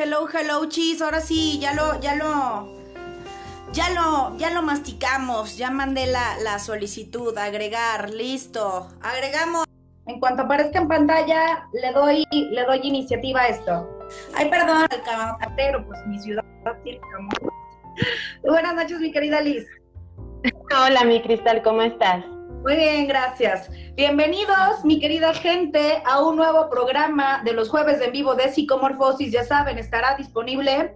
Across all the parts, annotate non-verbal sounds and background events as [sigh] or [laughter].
Hello, hello, chis. Ahora sí, ya lo, ya lo, ya lo, ya lo masticamos. Ya mandé la, la solicitud. Agregar, listo. Agregamos. En cuanto aparezca en pantalla, le doy, le doy iniciativa a esto. Ay, perdón, el pero pues mi ciudad Buenas noches, mi querida Liz. Hola, mi Cristal, ¿cómo estás? Muy bien, gracias. Bienvenidos, mi querida gente, a un nuevo programa de los jueves en vivo de Psicomorfosis. Ya saben, estará disponible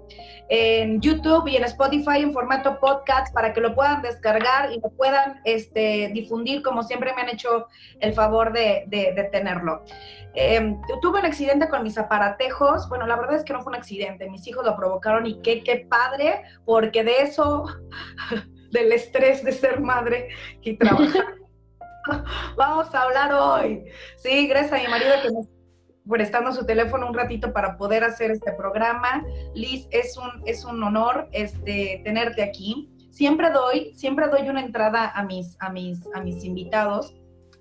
en YouTube y en Spotify en formato podcast para que lo puedan descargar y lo puedan este, difundir como siempre me han hecho el favor de, tenerlo. Em, tuve un accidente con mis aparatejos. Bueno, la verdad es que no fue un accidente. Mis hijos lo provocaron y qué, qué padre, porque de eso, [laughs] del estrés de ser madre y trabajar [laughs] Vamos a hablar hoy. Sí, gracias a mi marido que nos prestando su teléfono un ratito para poder hacer este programa. Liz, es un, es un honor este, tenerte aquí. Siempre doy, siempre doy una entrada a mis, a mis, a mis invitados,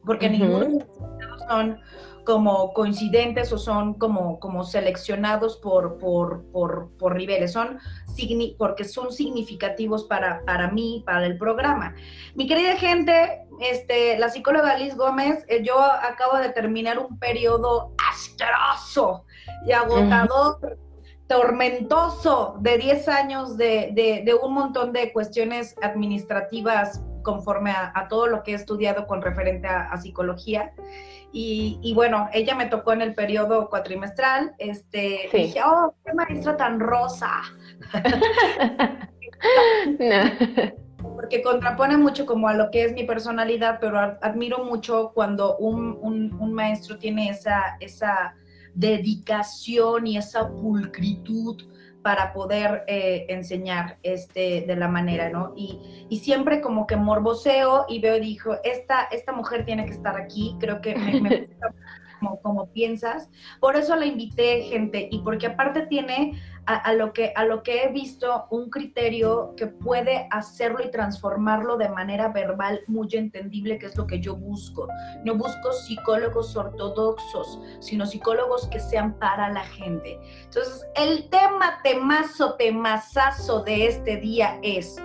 porque ninguno de los son como coincidentes o son como, como seleccionados por, por, por, niveles, son porque son significativos para, para mí, para el programa. Mi querida gente, este, la psicóloga Liz Gómez, eh, yo acabo de terminar un periodo astroso y agotador. tormentoso de 10 años de, de, un montón de cuestiones administrativas conforme a, todo lo que he estudiado con referente a psicología. Y, bueno, ella me tocó en el periodo cuatrimestral. Este, dije, oh, qué maestra tan rosa. [laughs] Porque contrapone mucho como a lo que es mi personalidad, pero admiro mucho cuando un, un maestro tiene esa, esa dedicación y esa pulcritud para poder eh, enseñar este, de la manera, ¿no? Y, y, siempre como que morboseo y veo y dijo, esta, esta mujer tiene que estar aquí, creo que me, me [laughs] gusta como, como, piensas. Por eso la invité, gente, y porque aparte tiene a, lo que, a lo que he visto un criterio que puede hacerlo y transformarlo de manera verbal muy entendible, que es lo que yo busco. No busco psicólogos ortodoxos, sino psicólogos que sean para la gente. Entonces, el tema temazo, temazazo de este día es...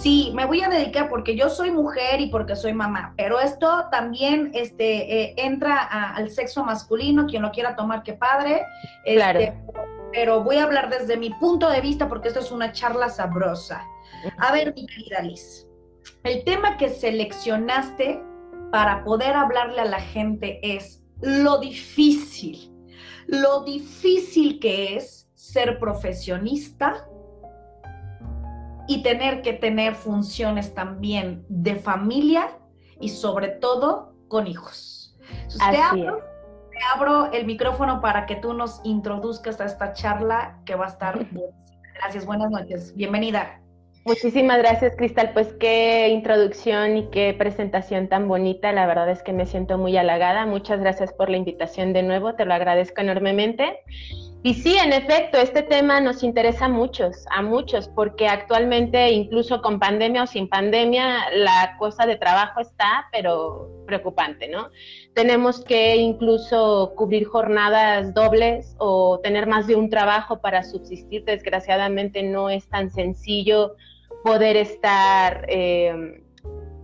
Sí, me voy a dedicar porque yo soy mujer y porque soy mamá, pero esto también este, eh, entra al sexo masculino, quien lo quiera tomar, que padre. claro este, pero voy a hablar desde mi punto de vista porque esto es una charla sabrosa. A ver, mi querida Liz, el tema que seleccionaste para poder hablarle a la gente es lo difícil, lo difícil que es ser profesionista y tener que tener funciones también de familia y sobre todo con hijos. Así abro el micrófono para que tú nos introduzcas a esta charla que va a estar [laughs] Gracias, buenas noches. Bienvenida. Muchísimas gracias, Cristal. Pues qué introducción y qué presentación tan bonita. La verdad es que me siento muy halagada. Muchas gracias por la invitación de nuevo. Te lo agradezco enormemente. Y sí, en efecto, este tema nos interesa a muchos, a muchos, porque actualmente, incluso con pandemia o sin pandemia, la cosa de trabajo está, pero preocupante, ¿no? Tenemos que incluso cubrir jornadas dobles o tener más de un trabajo para subsistir. Desgraciadamente no es tan sencillo poder estar, eh,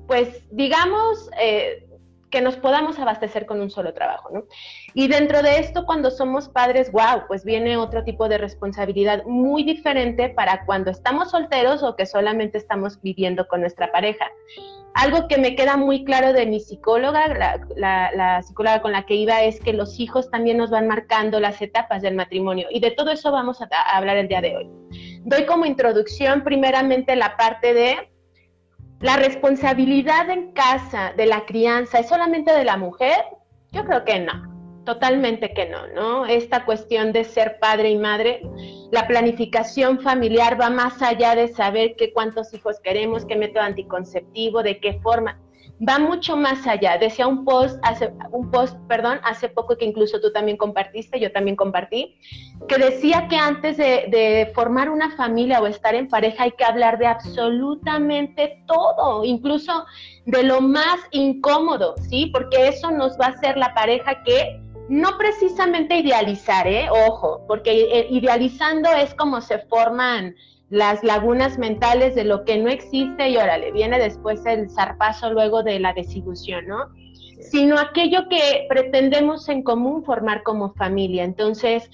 pues, digamos, eh, que nos podamos abastecer con un solo trabajo, ¿no? Y dentro de esto, cuando somos padres, wow, pues viene otro tipo de responsabilidad muy diferente para cuando estamos solteros o que solamente estamos viviendo con nuestra pareja. Algo que me queda muy claro de mi psicóloga, la, psicóloga con la que iba, es que los hijos también nos van marcando las etapas del matrimonio y de todo eso vamos a hablar el día de hoy. Doy como introducción primeramente la parte de la responsabilidad en casa de la crianza es solamente de la mujer, yo creo que no, totalmente que no, ¿no? Esta cuestión de ser padre y madre, la planificación familiar va más allá de saber qué cuántos hijos queremos, qué método anticonceptivo, de qué forma va mucho más allá. Decía un post, hace, un post, perdón, hace poco que incluso tú también compartiste, yo también compartí, que decía que antes de, de, formar una familia o estar en pareja hay que hablar de absolutamente todo, incluso de lo más incómodo, ¿sí? Porque eso nos va a hacer la pareja que no precisamente idealizar, ¿eh? ojo, porque eh, idealizando es como se forman las lagunas mentales de lo que no existe y órale, viene después el zarpazo luego de la desilusión, ¿no? Sino aquello que pretendemos en común formar como familia. Entonces,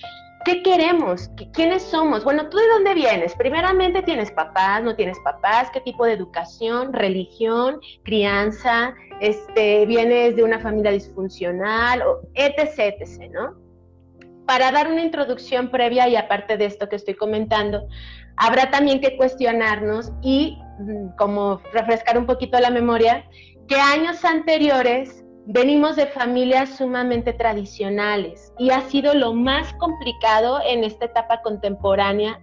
¿qué queremos? ¿Quiénes somos? Bueno, ¿tú de dónde vienes? Primeramente, ¿tienes papás? ¿No tienes papás? ¿Qué tipo de educación? ¿Religión? ¿Crianza? Este, ¿Vienes de una familia disfuncional? O etc, etc, ¿no? Para dar una introducción previa y aparte de esto que estoy comentando, habrá también que cuestionarnos y mm, como refrescar un poquito la memoria, que años anteriores venimos de familias sumamente tradicionales y ha sido lo más complicado en esta etapa contemporánea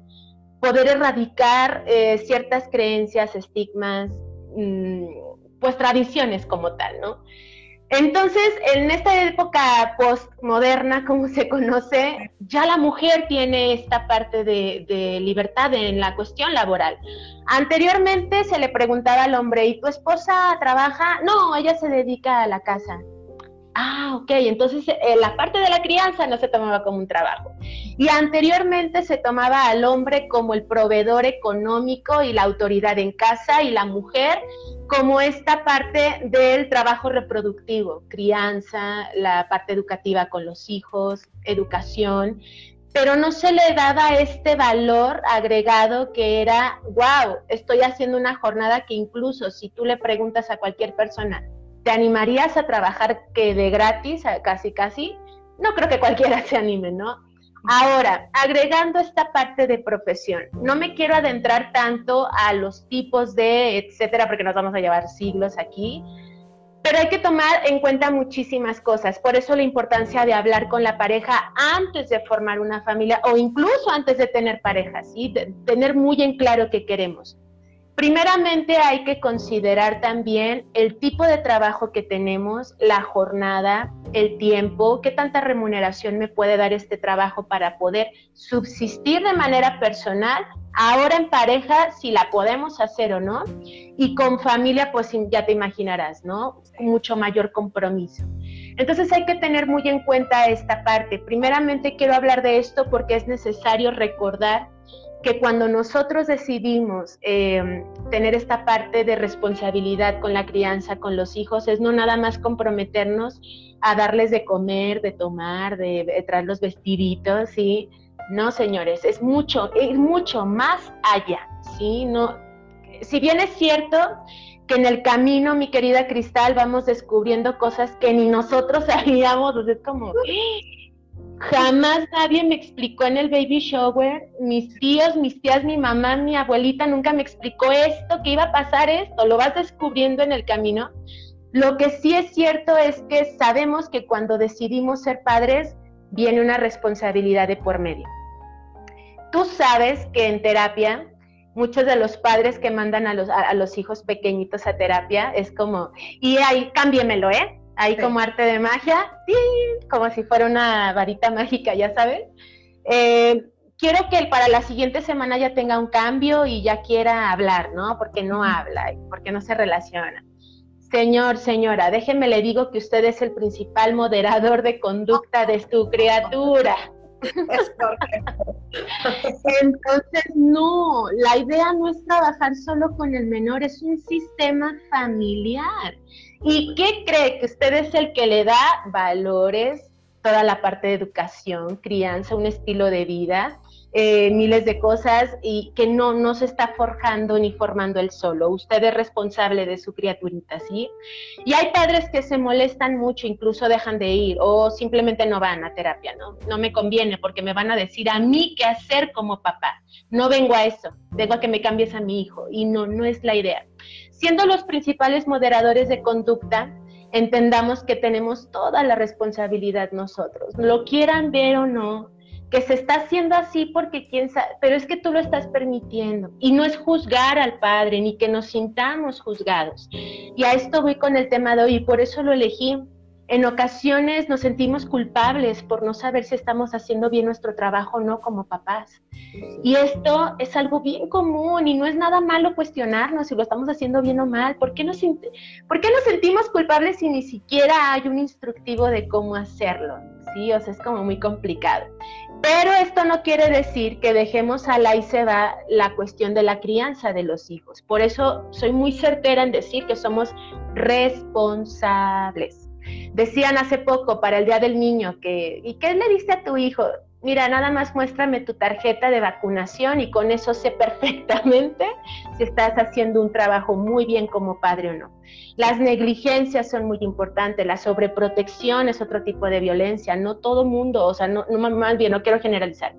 poder erradicar eh, ciertas creencias, estigmas, mm, pues tradiciones como tal, ¿no? Entonces, en esta época postmoderna, como se conoce, ya la mujer tiene esta parte de, libertad en la cuestión laboral. Anteriormente se le preguntaba al hombre, ¿y tu esposa trabaja? No, ella se dedica a la casa. Ah, ok, entonces eh, la parte de la crianza no se tomaba como un trabajo. Y anteriormente se tomaba al hombre como el proveedor económico y la autoridad en casa y la mujer como esta parte del trabajo reproductivo, crianza, la parte educativa con los hijos, educación, pero no se le daba este valor agregado que era, wow, estoy haciendo una jornada que incluso si tú le preguntas a cualquier persona, ¿te animarías a trabajar que de gratis, casi casi? No creo que cualquiera [laughs] se anime, ¿no? Ahora, agregando esta parte de profesión, no me quiero adentrar tanto a los tipos de, etcétera, porque nos vamos a llevar siglos aquí, pero hay que tomar en cuenta muchísimas cosas. Por eso la importancia de hablar con la pareja antes de formar una familia o incluso antes de tener pareja, ¿sí? tener muy en claro qué queremos. Primeramente hay que considerar también el tipo de trabajo que tenemos, la jornada, el tiempo, qué tanta remuneración me puede dar este trabajo para poder subsistir de manera personal, ahora en pareja, si la podemos hacer o no, y con familia, pues ya te imaginarás, ¿no? Mucho mayor compromiso. Entonces hay que tener muy en cuenta esta parte. Primeramente quiero hablar de esto porque es necesario recordar que cuando nosotros decidimos eh, tener esta parte de responsabilidad con la crianza, con los hijos, es no nada más comprometernos a darles de comer, de tomar, de, traer los vestiditos, ¿sí? No, señores, es mucho, es mucho más allá, ¿sí? No, si bien es cierto que en el camino, mi querida Cristal, vamos descubriendo cosas que ni nosotros [laughs] sabíamos, es como, Jamás nadie me explicó en el baby shower, mis tíos, mis tías, mi mamá, mi abuelita nunca me explicó esto, que iba a pasar esto, lo vas descubriendo en el camino. Lo que sí es cierto es que sabemos que cuando decidimos ser padres viene una responsabilidad de por medio. Tú sabes que en terapia muchos de los padres que mandan a los, a, los hijos pequeñitos a terapia es como, y ahí cámbiemelo, ¿eh? Ahí como arte de magia, como si fuera una varita mágica, ya sabes. Eh, quiero que para la siguiente semana ya tenga un cambio y ya quiera hablar, ¿no? Porque no habla, porque no se relaciona. Señor, señora, déjeme le digo que usted es el principal moderador de conducta de su criatura. Entonces, no, la idea no es trabajar solo con el menor, es un sistema familiar. ¿Y qué cree? Que usted es el que le da valores, toda la parte de educación, crianza, un estilo de vida, eh, miles de cosas y que no, no se está forjando ni formando él solo. Usted es responsable de su criaturita, ¿sí? Y hay padres que se molestan mucho, incluso dejan de ir o simplemente no van a terapia, ¿no? No me conviene porque me van a decir a mí qué hacer como papá. No vengo a eso, vengo a que me cambies a mi hijo y no, no es la idea. Siendo los principales moderadores de conducta, entendamos que tenemos toda la responsabilidad nosotros, lo quieran ver o no, que se está haciendo así porque quién sabe, pero es que tú lo estás permitiendo. Y no es juzgar al padre ni que nos sintamos juzgados. Y a esto voy con el tema de hoy y por eso lo elegí, en ocasiones nos sentimos culpables por no saber si estamos haciendo bien nuestro trabajo o no como papás. Y esto es algo bien común y no es nada malo cuestionarnos si lo estamos haciendo bien o mal. ¿Por qué nos, ¿por qué nos sentimos culpables si ni siquiera hay un instructivo de cómo hacerlo? Sí, o sea, es como muy complicado. Pero esto no quiere decir que dejemos a la y se va la cuestión de la crianza de los hijos. Por eso soy muy certera en decir que somos responsables. Decían hace poco para el Día del Niño que, ¿y qué le diste a tu hijo? Mira, nada más muéstrame tu tarjeta de vacunación y con eso sé perfectamente si estás haciendo un trabajo muy bien como padre o no. Las negligencias son muy importantes, la sobreprotección es otro tipo de violencia. No todo mundo, o sea, no, más bien, no quiero generalizar,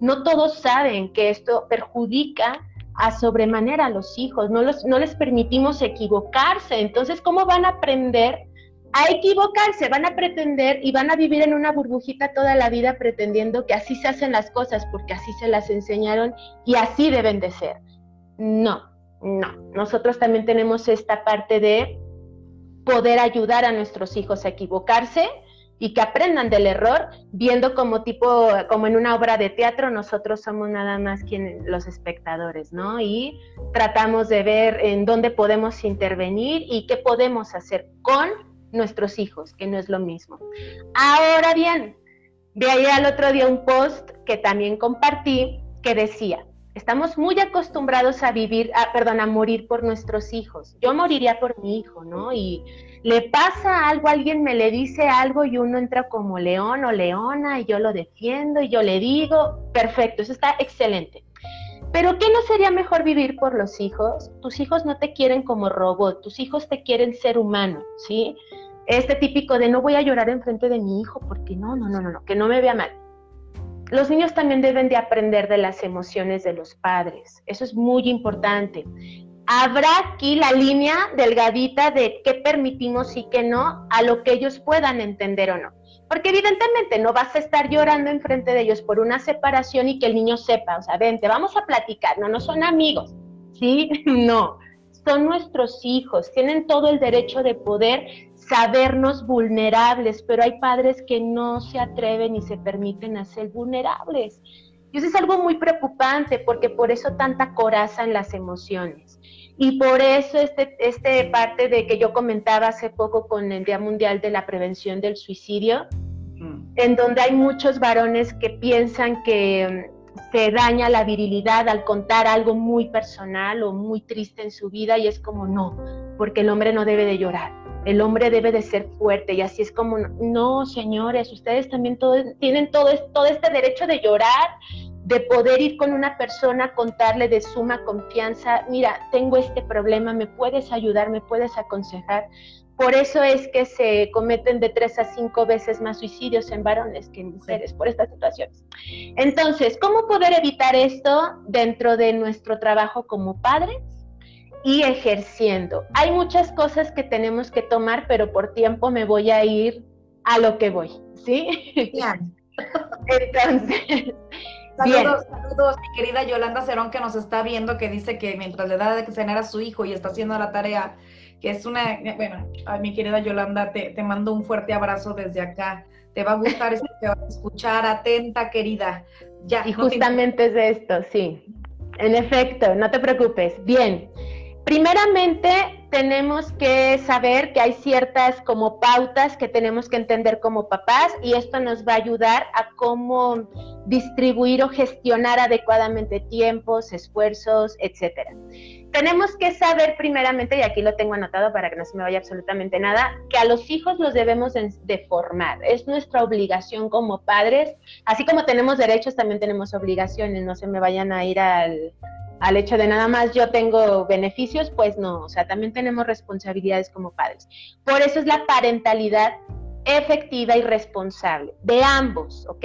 no todos saben que esto perjudica a sobremanera a los hijos, no, los, no les permitimos equivocarse. Entonces, ¿cómo van a aprender a equivocarse, van a pretender y van a vivir en una burbujita toda la vida pretendiendo que así se hacen las cosas porque así se las enseñaron y así deben de ser. No, no. Nosotros también tenemos esta parte de poder ayudar a nuestros hijos a equivocarse y que aprendan del error, viendo como tipo, como en una obra de teatro, nosotros somos nada más quienes, los espectadores, ¿no? Y tratamos de ver en dónde podemos intervenir y qué podemos hacer con nuestros hijos, que no es lo mismo. Ahora bien, de ahí al otro día un post que también compartí que decía, estamos muy acostumbrados a vivir, a, perdón, a morir por nuestros hijos. Yo moriría por mi hijo, ¿no? Y le pasa algo, alguien me le dice algo y uno entra como león o leona y yo lo defiendo y yo le digo, perfecto, eso está excelente. Pero ¿qué no sería mejor vivir por los hijos? Tus hijos no te quieren como robot, tus hijos te quieren ser humano, ¿sí? Este típico de no voy a llorar enfrente de mi hijo porque no, no, no, no, no, que no me vea mal. Los niños también deben de aprender de las emociones de los padres. Eso es muy importante. Habrá aquí la línea delgadita de qué permitimos y qué no a lo que ellos puedan entender o no. Porque evidentemente no vas a estar llorando enfrente de ellos por una separación y que el niño sepa, o sea, vente, vamos a platicar, no, no son amigos, ¿sí? [laughs] No, son nuestros hijos, tienen todo el derecho de poder sabernos vulnerables, pero hay padres que no se atreven y se permiten hacer vulnerables. Y eso es algo muy preocupante porque por eso tanta coraza en las emociones. Y por eso este, este parte de que yo comentaba hace poco con el Día Mundial de la Prevención del Suicidio, mm. en donde hay muchos varones que piensan que mm, se daña la virilidad al contar algo muy personal o muy triste en su vida y es como no, porque el hombre no debe de llorar, el hombre debe de ser fuerte y así es como no, señores, ustedes también tienen todo, todo este derecho de llorar, de poder ir con una persona, contarle de suma confianza, mira, tengo este problema, me puedes ayudar, me puedes aconsejar. Por eso es que se cometen de tres a cinco veces más suicidios en varones que en mujeres por estas situaciones. Entonces, ¿cómo poder evitar esto dentro de nuestro trabajo como padres? y ejerciendo. Hay muchas cosas que tenemos que tomar, pero por tiempo me voy a ir a lo que voy, ¿sí? [laughs] Entonces, Saludos, saludos, mi querida Yolanda Cerón que nos está viendo, que dice que mientras le da de cenar a su hijo y está haciendo la tarea, que es una, bueno, a mi querida Yolanda, te, te mando un fuerte abrazo desde acá. Te va a gustar esto, te va a escuchar, atenta, querida. Ya, y justamente es de esto, sí. En efecto, no te preocupes. Bien, primeramente tenemos que saber que hay ciertas como pautas que tenemos que entender como papás y esto nos va a ayudar a cómo distribuir o gestionar adecuadamente tiempos, esfuerzos, etcétera. Tenemos que saber primeramente, y aquí lo tengo anotado para que no se me vaya absolutamente nada, que a los hijos los debemos de formar. Es nuestra obligación como padres, así como tenemos derechos, también tenemos obligaciones, no se me vayan a ir al, al hecho de nada más yo tengo beneficios, pues no, o sea, también tenemos responsabilidades como padres. Por eso es la parentalidad efectiva y responsable de ambos, ¿ok?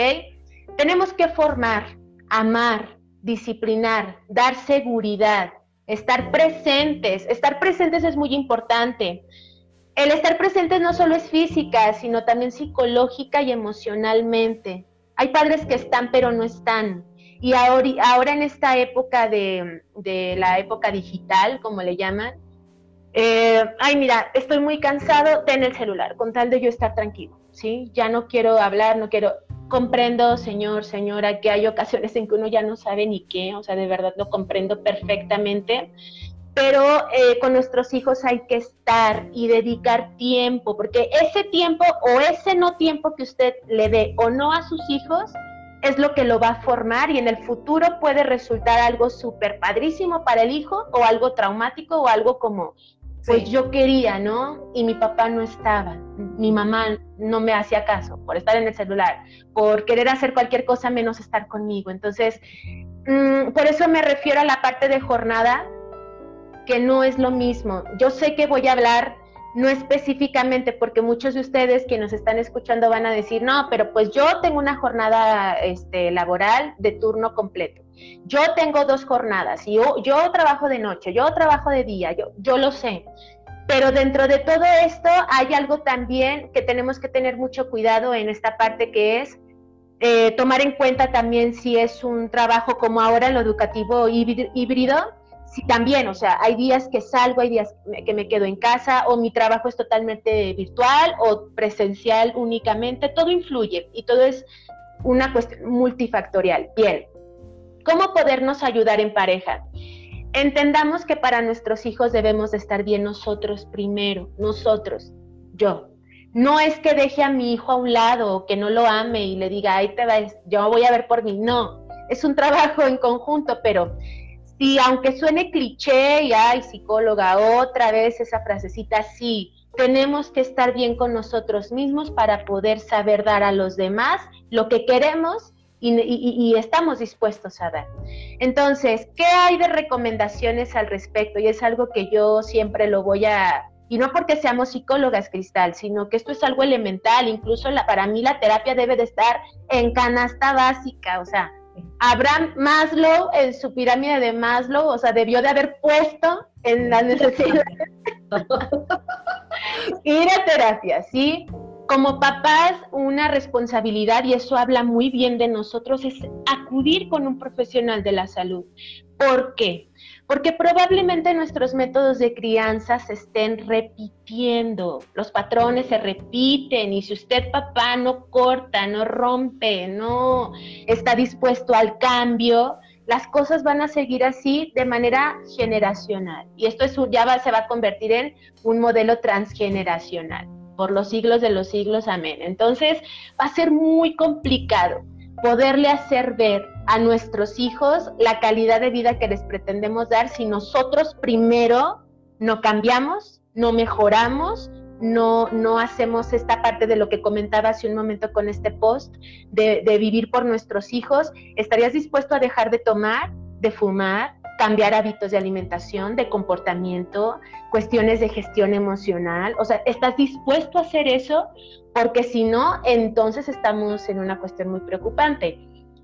Tenemos que formar, amar, disciplinar, dar seguridad, estar presentes. Estar presentes es muy importante. El estar presentes no solo es física, sino también psicológica y emocionalmente. Hay padres que están pero no están. Y ahora, ahora en esta época de, la época digital, como le llaman, eh, ay, mira, estoy muy cansado, ten el celular, con tal de yo estar tranquilo, ¿sí? Ya no quiero hablar, no quiero... Comprendo, señor, señora, que hay ocasiones en que uno ya no sabe ni qué, o sea, de verdad lo comprendo perfectamente, pero eh, con nuestros hijos hay que estar y dedicar tiempo, porque ese tiempo o ese no tiempo que usted le dé o no a sus hijos, es lo que lo va a formar y en el futuro puede resultar algo súper padrísimo para el hijo o algo traumático o algo como, pues yo quería, ¿no? Y mi papá no estaba, mi mamá no me hacía caso por estar en el celular, por querer hacer cualquier cosa menos estar conmigo. Entonces, mm, por eso me refiero a la parte de jornada, que no es lo mismo. Yo sé que voy a hablar no específicamente, porque muchos de ustedes que nos están escuchando van a decir, no, pero pues yo tengo una jornada este, laboral de turno completo. Yo tengo dos jornadas, yo, yo trabajo de noche, yo trabajo de día, yo, lo sé. Pero dentro de todo esto hay algo también que tenemos que tener mucho cuidado en esta parte que es eh, tomar en cuenta también si es un trabajo como ahora lo educativo híbrido, sí, también, o sea, hay días que salgo, hay días que me quedo en casa, o mi trabajo es totalmente virtual o presencial únicamente, todo influye y todo es una cuestión multifactorial. Bien, ¿cómo podernos ayudar en pareja? Entendamos que para nuestros hijos debemos de estar bien nosotros primero, nosotros, yo. No es que deje a mi hijo a un lado o que no lo ame y le diga, ahí te vas, yo voy a ver por mí. No, es un trabajo en conjunto, pero Sí, aunque suene cliché y ay, psicóloga, otra vez esa frasecita, sí, tenemos que estar bien con nosotros mismos para poder saber dar a los demás lo que queremos y, estamos dispuestos a dar. Entonces, ¿qué hay de recomendaciones al respecto? Y es algo que yo siempre lo voy a, y no porque seamos psicólogas, Cristal, sino que esto es algo elemental, incluso la, para mí la terapia debe de estar en canasta básica, o sea, Abraham Maslow, en su pirámide de Maslow, o sea, debió de haber puesto en las necesidades [laughs] [laughs] ir a terapia, ¿sí? Como papás, una responsabilidad, y eso habla muy bien de nosotros, es acudir con un profesional de la salud. ¿Por qué? porque probablemente nuestros métodos de crianza se estén repitiendo, los patrones se repiten y si usted papá no corta, no rompe, no está dispuesto al cambio, las cosas van a seguir así de manera generacional y esto es, ya se va a convertir en un modelo transgeneracional por los siglos de los siglos, amén. Entonces va a ser muy complicado poderle hacer ver a nuestros hijos la calidad de vida que les pretendemos dar si nosotros primero no cambiamos, no mejoramos, no, no hacemos esta parte de lo que comentaba hace un momento con este post, de, de vivir por nuestros hijos, ¿estarías dispuesto a dejar de tomar, de fumar, cambiar hábitos de alimentación, de comportamiento, cuestiones de gestión emocional. O sea, ¿estás dispuesto a hacer eso? Porque si no, entonces estamos en una cuestión muy preocupante.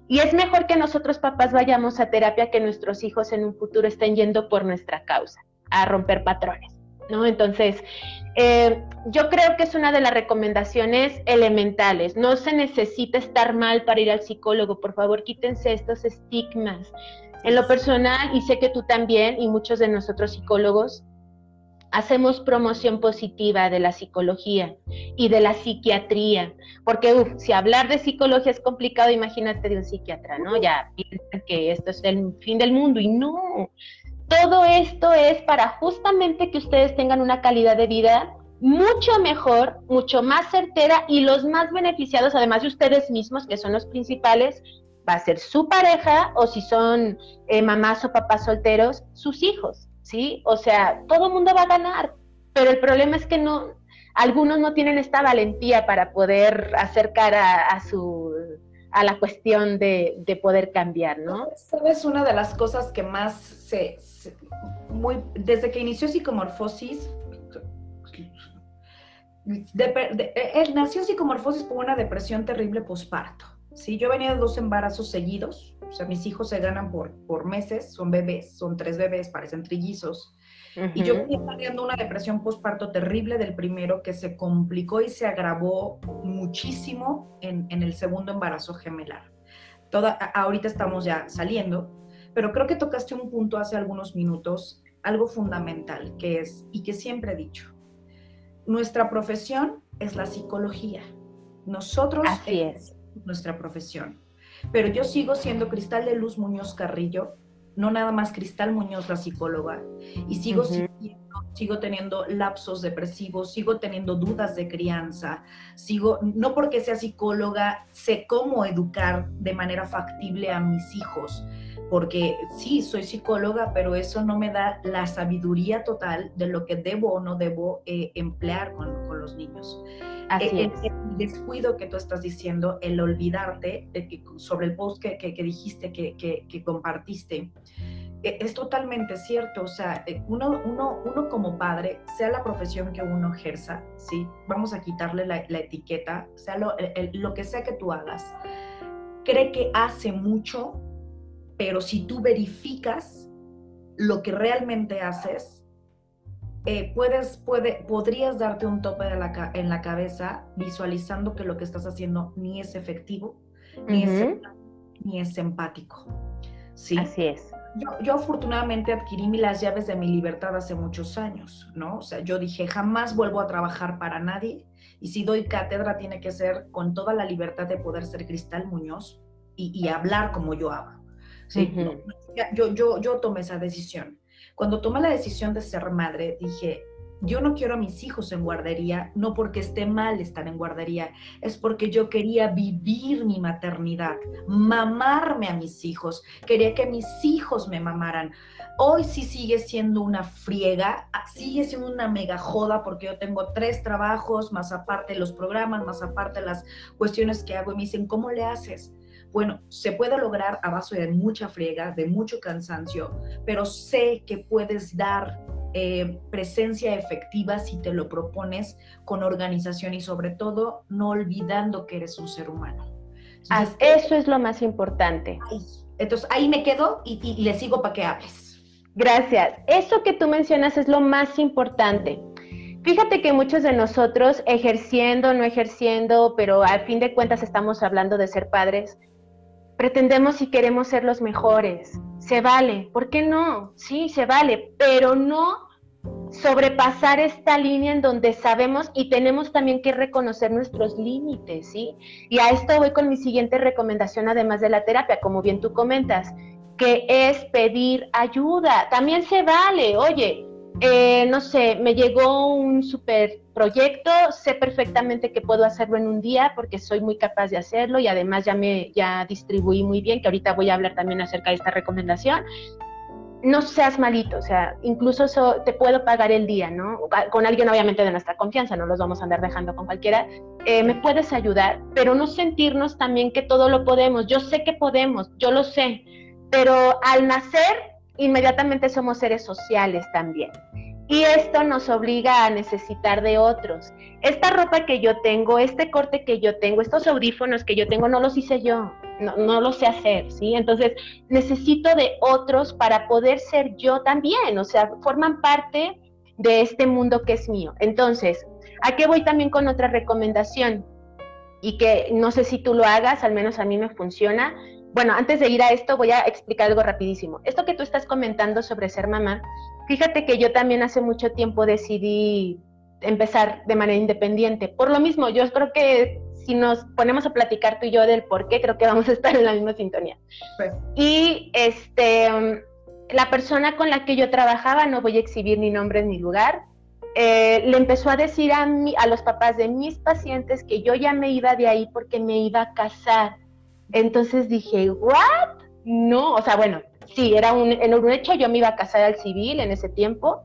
Y es mejor que nosotros papás vayamos a terapia que nuestros hijos en un futuro estén yendo por nuestra causa, a romper patrones. ¿No? Entonces, eh, yo creo que es una de las recomendaciones elementales. No se necesita estar mal para ir al psicólogo. Por favor, quítense estos estigmas. En lo personal, y sé que tú también, y muchos de nosotros psicólogos, hacemos promoción positiva de la psicología y de la psiquiatría, porque si hablar de psicología es complicado, imagínate de un psiquiatra, ¿no? Ya piensan que esto es el fin del mundo y no. Todo esto es para justamente que ustedes tengan una calidad de vida mucho mejor, mucho más certera y los más beneficiados, además de ustedes mismos, que son los principales, va a ser su pareja o si son eh, mamás o papás solteros, sus hijos, ¿sí? O sea, todo el mundo va a ganar, pero el problema es que no, algunos no tienen esta valentía para poder acercar a, su a la cuestión de, poder cambiar, ¿no? Sabes, una de las cosas que más se, muy, desde que inició psicomorfosis, nació psicomorfosis por una depresión terrible posparto. Sí, yo venía de dos embarazos seguidos, o sea, mis hijos se ganan por, por meses, son bebés, son tres bebés, parecen trillizos. Y yo venía teniendo una depresión postparto terrible del primero que se complicó y se agravó muchísimo en, en el segundo embarazo gemelar. Toda, ahorita estamos ya saliendo, pero creo que tocaste un punto hace algunos minutos algo fundamental que es, y que siempre he dicho, nuestra profesión es la psicología. Nosotros Así es. Nuestra profesión. Pero yo sigo siendo Cristal de Luz Muñoz Carrillo, no nada más Cristal Muñoz la psicóloga, y sigo, sigo teniendo lapsos depresivos, sigo teniendo dudas de crianza, sigo, no porque sea psicóloga, sé cómo educar de manera factible a mis hijos, porque sí, soy psicóloga, pero eso no me da la sabiduría total de lo que debo o no debo eh, emplear con, los niños. Así eh, es. El, descuido que tú estás diciendo, el olvidarte de que, sobre el post que, que, dijiste, que, que compartiste, e, es totalmente cierto. O sea, eh, uno, uno, uno como padre, sea la profesión que uno ejerza, ¿sí? Vamos a quitarle la, la etiqueta, sea lo, lo que sea que tú hagas, cree que hace mucho pero si tú verificas lo que realmente haces, eh, puedes, puede, podrías darte un tope de la, en la cabeza visualizando que lo que estás haciendo ni es efectivo, ni, es, ni es empático. ¿sí? Así es. Yo, yo, afortunadamente adquirí las llaves de mi libertad hace muchos años, ¿no? O sea, yo dije, jamás vuelvo a trabajar para nadie y si doy cátedra tiene que ser con toda la libertad de poder ser Cristal Muñoz y, y hablar como yo hablo. ¿Sí? yo, yo, yo tomé esa decisión. Cuando tomé la decisión de ser madre, dije, yo no quiero a mis hijos en guardería, no porque esté mal estar en guardería, es porque yo quería vivir mi maternidad, mamarme a mis hijos, quería que mis hijos me mamaran. Hoy sí sigue siendo una friega, sigue siendo una mega joda porque yo tengo tres trabajos, más aparte los programas, más aparte las cuestiones que hago y me dicen, ¿cómo le haces? Bueno, se puede lograr a base de mucha friega, de mucho cansancio, pero sé que puedes dar eh, presencia efectiva si te lo propones con organización y sobre todo no olvidando que eres un ser humano. eso es lo más importante. Entonces ahí me quedo y, y le sigo para que hables. Gracias. Eso que tú mencionas es lo más importante. Fíjate que muchos de nosotros, ejerciendo, no ejerciendo, pero al fin de cuentas estamos hablando de ser padres, pretendemos y queremos ser los mejores. Se vale, ¿por qué no? Sí, se vale, pero no sobrepasar esta línea en donde sabemos y tenemos también que reconocer nuestros límites, ¿sí? Y a esto voy con mi siguiente recomendación, además de la terapia, como bien tú comentas, que es pedir ayuda. También se vale, oye, eh, no sé, me llegó un super proyecto, sé perfectamente que puedo hacerlo en un día porque soy muy capaz de hacerlo y además ya me ya distribuí muy bien, que ahorita voy a hablar también acerca de esta recomendación. No seas malito, o sea, incluso te puedo pagar el día, ¿no? Con alguien obviamente de nuestra confianza, no los vamos a andar dejando con cualquiera. Eh, me puedes ayudar, pero no sentirnos también que todo lo podemos. Yo sé que podemos, yo lo sé, pero al nacer inmediatamente somos seres sociales también. Y esto nos obliga a necesitar de otros. Esta ropa que yo tengo, este corte que yo tengo, estos audífonos que yo tengo, no los hice yo, no, no lo sé hacer, ¿sí? Entonces, necesito de otros para poder ser yo también, o sea, forman parte de este mundo que es mío. Entonces, ¿a qué voy también con otra recomendación? Y que no sé si tú lo hagas, al menos a mí me funciona, bueno, antes de ir a esto voy a explicar algo rapidísimo. Esto que tú estás comentando sobre ser mamá, fíjate que yo también hace mucho tiempo decidí empezar de manera independiente. Por lo mismo, yo creo que si nos ponemos a platicar tú y yo del por qué, creo que vamos a estar en la misma sintonía. Pues. Y este, la persona con la que yo trabajaba, no voy a exhibir ni nombre ni lugar, eh, le empezó a decir a, mí, a los papás de mis pacientes que yo ya me iba de ahí porque me iba a casar entonces dije, ¿what? No, o sea, bueno, sí, era un, en un hecho, yo me iba a casar al civil en ese tiempo,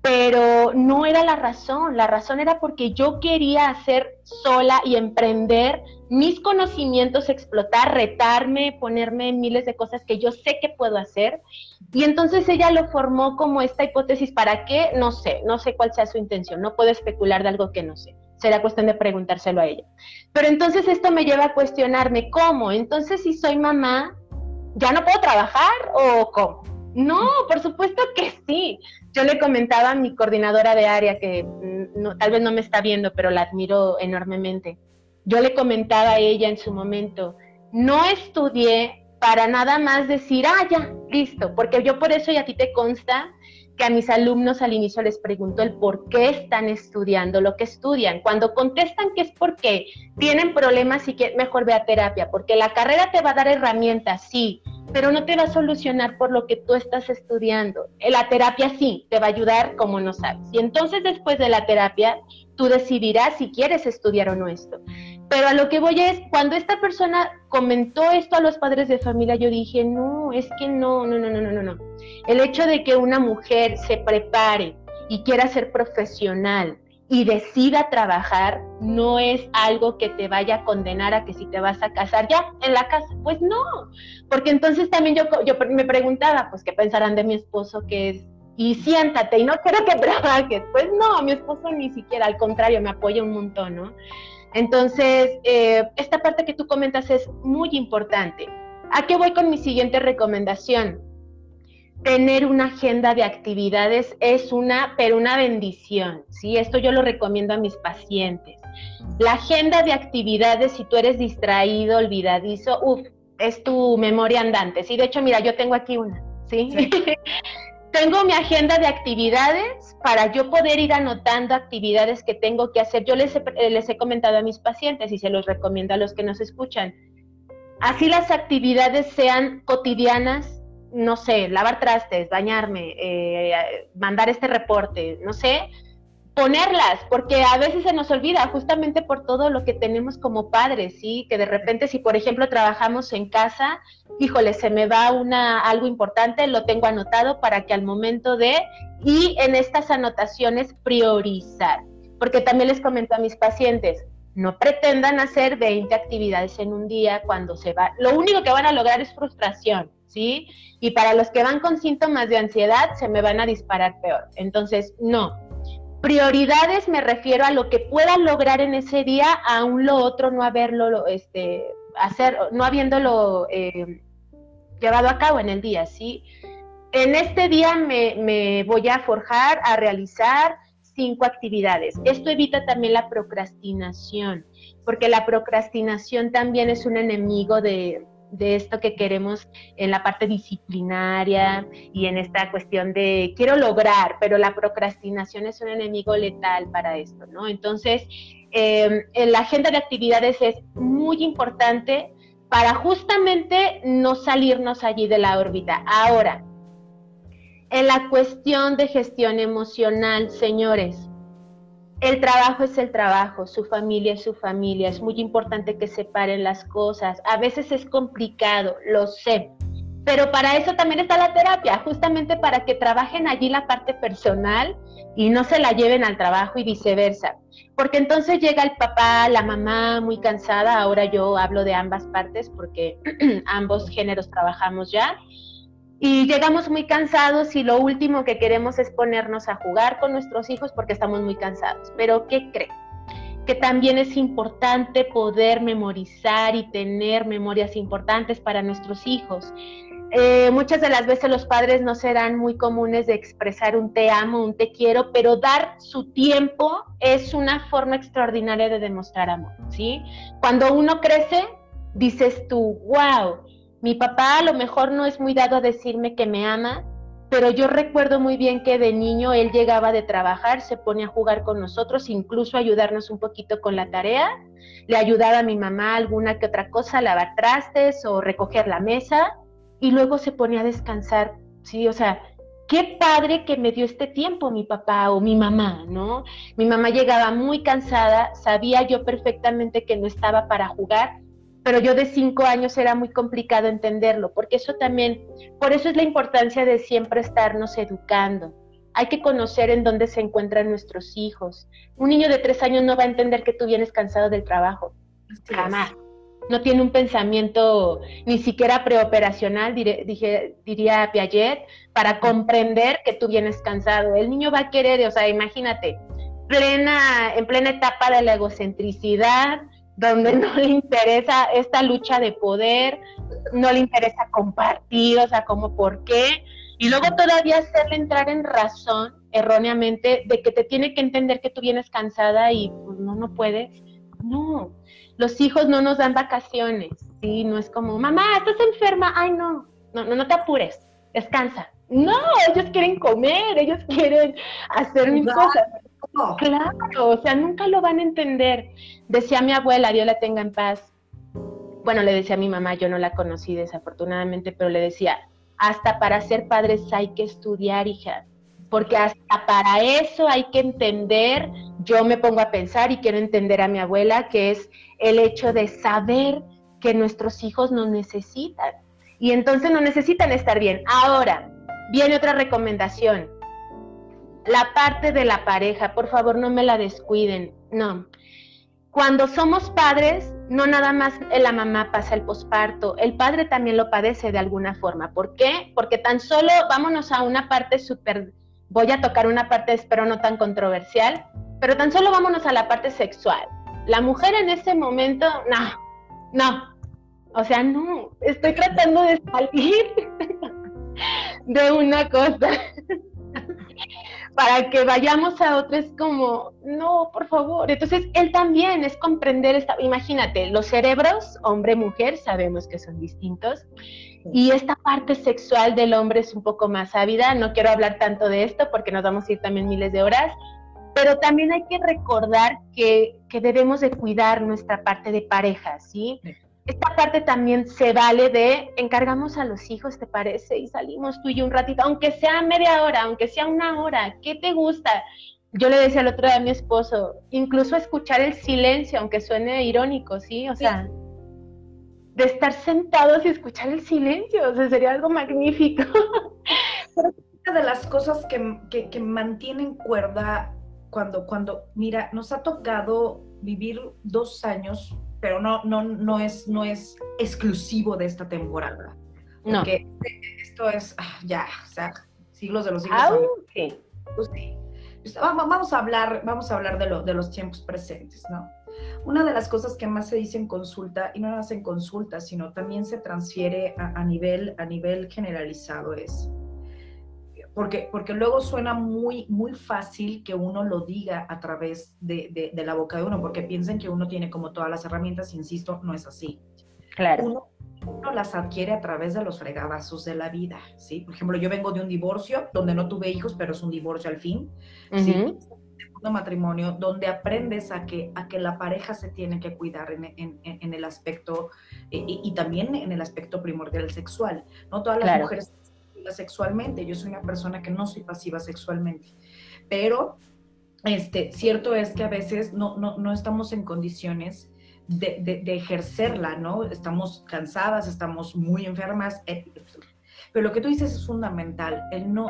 pero no era la razón, la razón era porque yo quería hacer sola y emprender mis conocimientos, explotar, retarme, ponerme en miles de cosas que yo sé que puedo hacer. Y entonces ella lo formó como esta hipótesis, ¿para qué? No sé, no sé cuál sea su intención, no puedo especular de algo que no sé será cuestión de preguntárselo a ella. Pero entonces esto me lleva a cuestionarme, ¿cómo? Entonces si soy mamá, ¿ya no puedo trabajar o cómo? No, por supuesto que sí. Yo le comentaba a mi coordinadora de área, que mm, tal vez no me está viendo, pero la admiro enormemente. Yo le comentaba a ella en su momento, no estudié para nada más decir, ah, ya, listo, porque yo por eso y a ti te consta que a mis alumnos al inicio les pregunto el por qué están estudiando lo que estudian. Cuando contestan que es porque tienen problemas y que mejor ve a terapia, porque la carrera te va a dar herramientas, sí, pero no te va a solucionar por lo que tú estás estudiando. La terapia sí, te va a ayudar como no sabes. Y entonces después de la terapia, tú decidirás si quieres estudiar o no esto. Pero a lo que voy es, cuando esta persona comentó esto a los padres de familia, yo dije, no, es que no, no, no, no, no, no. El hecho de que una mujer se prepare y quiera ser profesional y decida trabajar no es algo que te vaya a condenar a que si te vas a casar ya en la casa. Pues no, porque entonces también yo, me preguntaba, pues, ¿qué pensarán de mi esposo que es y siéntate y no quiero que [laughs] trabajes. Pues no, mi esposo ni siquiera, al contrario, me apoya un montón, ¿no? Entonces, eh, esta parte que tú comentas es muy importante. ¿A qué voy con mi siguiente recomendación? Tener una agenda de actividades es una, pero una bendición, ¿sí? Esto yo lo recomiendo a mis pacientes. La agenda de actividades, si tú eres distraído, olvidadizo, uff, es tu memoria andante, ¿sí? De hecho, mira, yo tengo aquí una, ¿sí? sí. [laughs] tengo mi agenda de actividades para yo poder ir anotando actividades que tengo que hacer. Yo les he, eh, les he comentado a mis pacientes y se los recomiendo a los que nos escuchan. Así las actividades sean cotidianas, no sé, lavar trastes, bañarme, eh, mandar este reporte, no sé, ponerlas, porque a veces se nos olvida justamente por todo lo que tenemos como padres, ¿sí? Que de repente si por ejemplo trabajamos en casa, híjole, se me va una algo importante, lo tengo anotado para que al momento de y en estas anotaciones priorizar, porque también les comento a mis pacientes, no pretendan hacer 20 actividades en un día cuando se va, lo único que van a lograr es frustración, ¿sí? Y para los que van con síntomas de ansiedad, se me van a disparar peor. Entonces, no, Prioridades me refiero a lo que pueda lograr en ese día, aún lo otro no haberlo, este, hacer, no habiéndolo eh, llevado a cabo en el día, ¿sí? En este día me, me voy a forjar, a realizar cinco actividades. Esto evita también la procrastinación, porque la procrastinación también es un enemigo de, de esto que queremos en la parte disciplinaria y en esta cuestión de quiero lograr, pero la procrastinación es un enemigo letal para esto, ¿no? Entonces, en la agenda de actividades es muy importante para justamente no salirnos allí de la órbita. Ahora, en la cuestión de gestión emocional, señores, el trabajo es el trabajo, su familia es su familia, es muy importante que separen las cosas. A veces es complicado, lo sé, pero para eso también está la terapia, justamente para que trabajen allí la parte personal y no se la lleven al trabajo y viceversa. Porque entonces llega el papá, la mamá muy cansada, ahora yo hablo de ambas partes porque [clears throat] ambos géneros trabajamos ya y llegamos muy cansados y lo último que queremos es ponernos a jugar con nuestros hijos porque estamos muy cansados. Pero ¿qué creen? Que también es importante poder memorizar y tener memorias importantes para nuestros hijos. Eh, muchas de las veces los padres no serán muy comunes de expresar un te amo, un te quiero, pero dar su tiempo es una forma extraordinaria de demostrar amor, ¿sí? Cuando uno crece, dices tú, wow, mi papá a lo mejor no es muy dado a decirme que me ama, pero yo recuerdo muy bien que de niño él llegaba de trabajar, se ponía a jugar con nosotros, incluso ayudarnos un poquito con la tarea, le ayudaba a mi mamá alguna que otra cosa, lavar trastes o recoger la mesa, y luego se ponía a descansar, sí, o sea, qué padre que me dio este tiempo mi papá o mi mamá, ¿no? Mi mamá llegaba muy cansada, sabía yo perfectamente que no estaba para jugar, pero yo de cinco años era muy complicado entenderlo, porque eso también, por eso es la importancia de siempre estarnos educando. Hay que conocer en dónde se encuentran nuestros hijos. Un niño de tres años no va a entender que tú vienes cansado del trabajo. Jamás. No tiene un pensamiento ni siquiera preoperacional, dije, diría Piaget, para comprender que tú vienes cansado. El niño va a querer, o sea, imagínate, plena, en plena etapa de la egocentricidad, donde no le interesa esta lucha de poder, no le interesa compartir, o sea, como por qué, y luego todavía hacerle entrar en razón erróneamente de que te tiene que entender que tú vienes cansada y pues no, no puedes. No, los hijos no nos dan vacaciones, ¿sí? No es como, mamá, estás enferma, ay no, no, no, no te apures, descansa, No, ellos quieren comer, ellos quieren hacer mis cosas. Claro, o sea, nunca lo van a entender. Decía mi abuela, Dios la tenga en paz. Bueno, le decía a mi mamá, yo no la conocí desafortunadamente, pero le decía, hasta para ser padres hay que estudiar, hija, porque hasta para eso hay que entender, yo me pongo a pensar y quiero entender a mi abuela, que es el hecho de saber que nuestros hijos nos necesitan. Y entonces no necesitan estar bien. Ahora, viene otra recomendación. La parte de la pareja, por favor no me la descuiden. No. Cuando somos padres, no nada más la mamá pasa el posparto, el padre también lo padece de alguna forma. ¿Por qué? Porque tan solo vámonos a una parte súper, voy a tocar una parte, espero no tan controversial, pero tan solo vámonos a la parte sexual. La mujer en ese momento, no, no, o sea, no, estoy tratando de salir [laughs] de una cosa para que vayamos a otra es como, no, por favor. Entonces, él también es comprender esta, imagínate, los cerebros, hombre-mujer, sabemos que son distintos, y esta parte sexual del hombre es un poco más ávida, no quiero hablar tanto de esto porque nos vamos a ir también miles de horas, pero también hay que recordar que, que debemos de cuidar nuestra parte de pareja, ¿sí? Esta parte también se vale de encargamos a los hijos, ¿te parece? Y salimos tú y yo un ratito, aunque sea media hora, aunque sea una hora, ¿qué te gusta? Yo le decía el otro día a mi esposo, incluso escuchar el silencio, aunque suene irónico, ¿sí? O sea, de estar sentados y escuchar el silencio, o sea, sería algo magnífico. [laughs] una de las cosas que, que, que mantienen cuerda cuando, cuando, mira, nos ha tocado vivir dos años pero no, no, no, es, no es exclusivo de esta temporada. No. Porque esto es ah, ya, o sea, siglos de los siglos. Ah, sí. Pues pues, vamos a hablar, vamos a hablar de, lo, de los tiempos presentes, ¿no? Una de las cosas que más se dice en consulta, y no más en consulta, sino también se transfiere a, a nivel, a nivel generalizado, es porque, porque luego suena muy, muy fácil que uno lo diga a través de, de, la boca de uno, porque piensan que uno tiene como todas las herramientas, insisto, no es así. Claro. Uno, las adquiere a través de los fregadazos de la vida, ¿sí? Por ejemplo, yo vengo de un divorcio donde no tuve hijos, pero es un divorcio al fin, ¿sí? Un matrimonio donde aprendes a que, a que la pareja se tiene que cuidar en, en, en el aspecto eh, y, también en el aspecto primordial sexual. No todas las mujeres sexualmente, yo soy una persona que no soy pasiva sexualmente, pero este, cierto es que a veces no, no, estamos en condiciones de, de, ejercerla, ¿no? Estamos cansadas, estamos muy enfermas, pero lo que tú dices es fundamental, el no,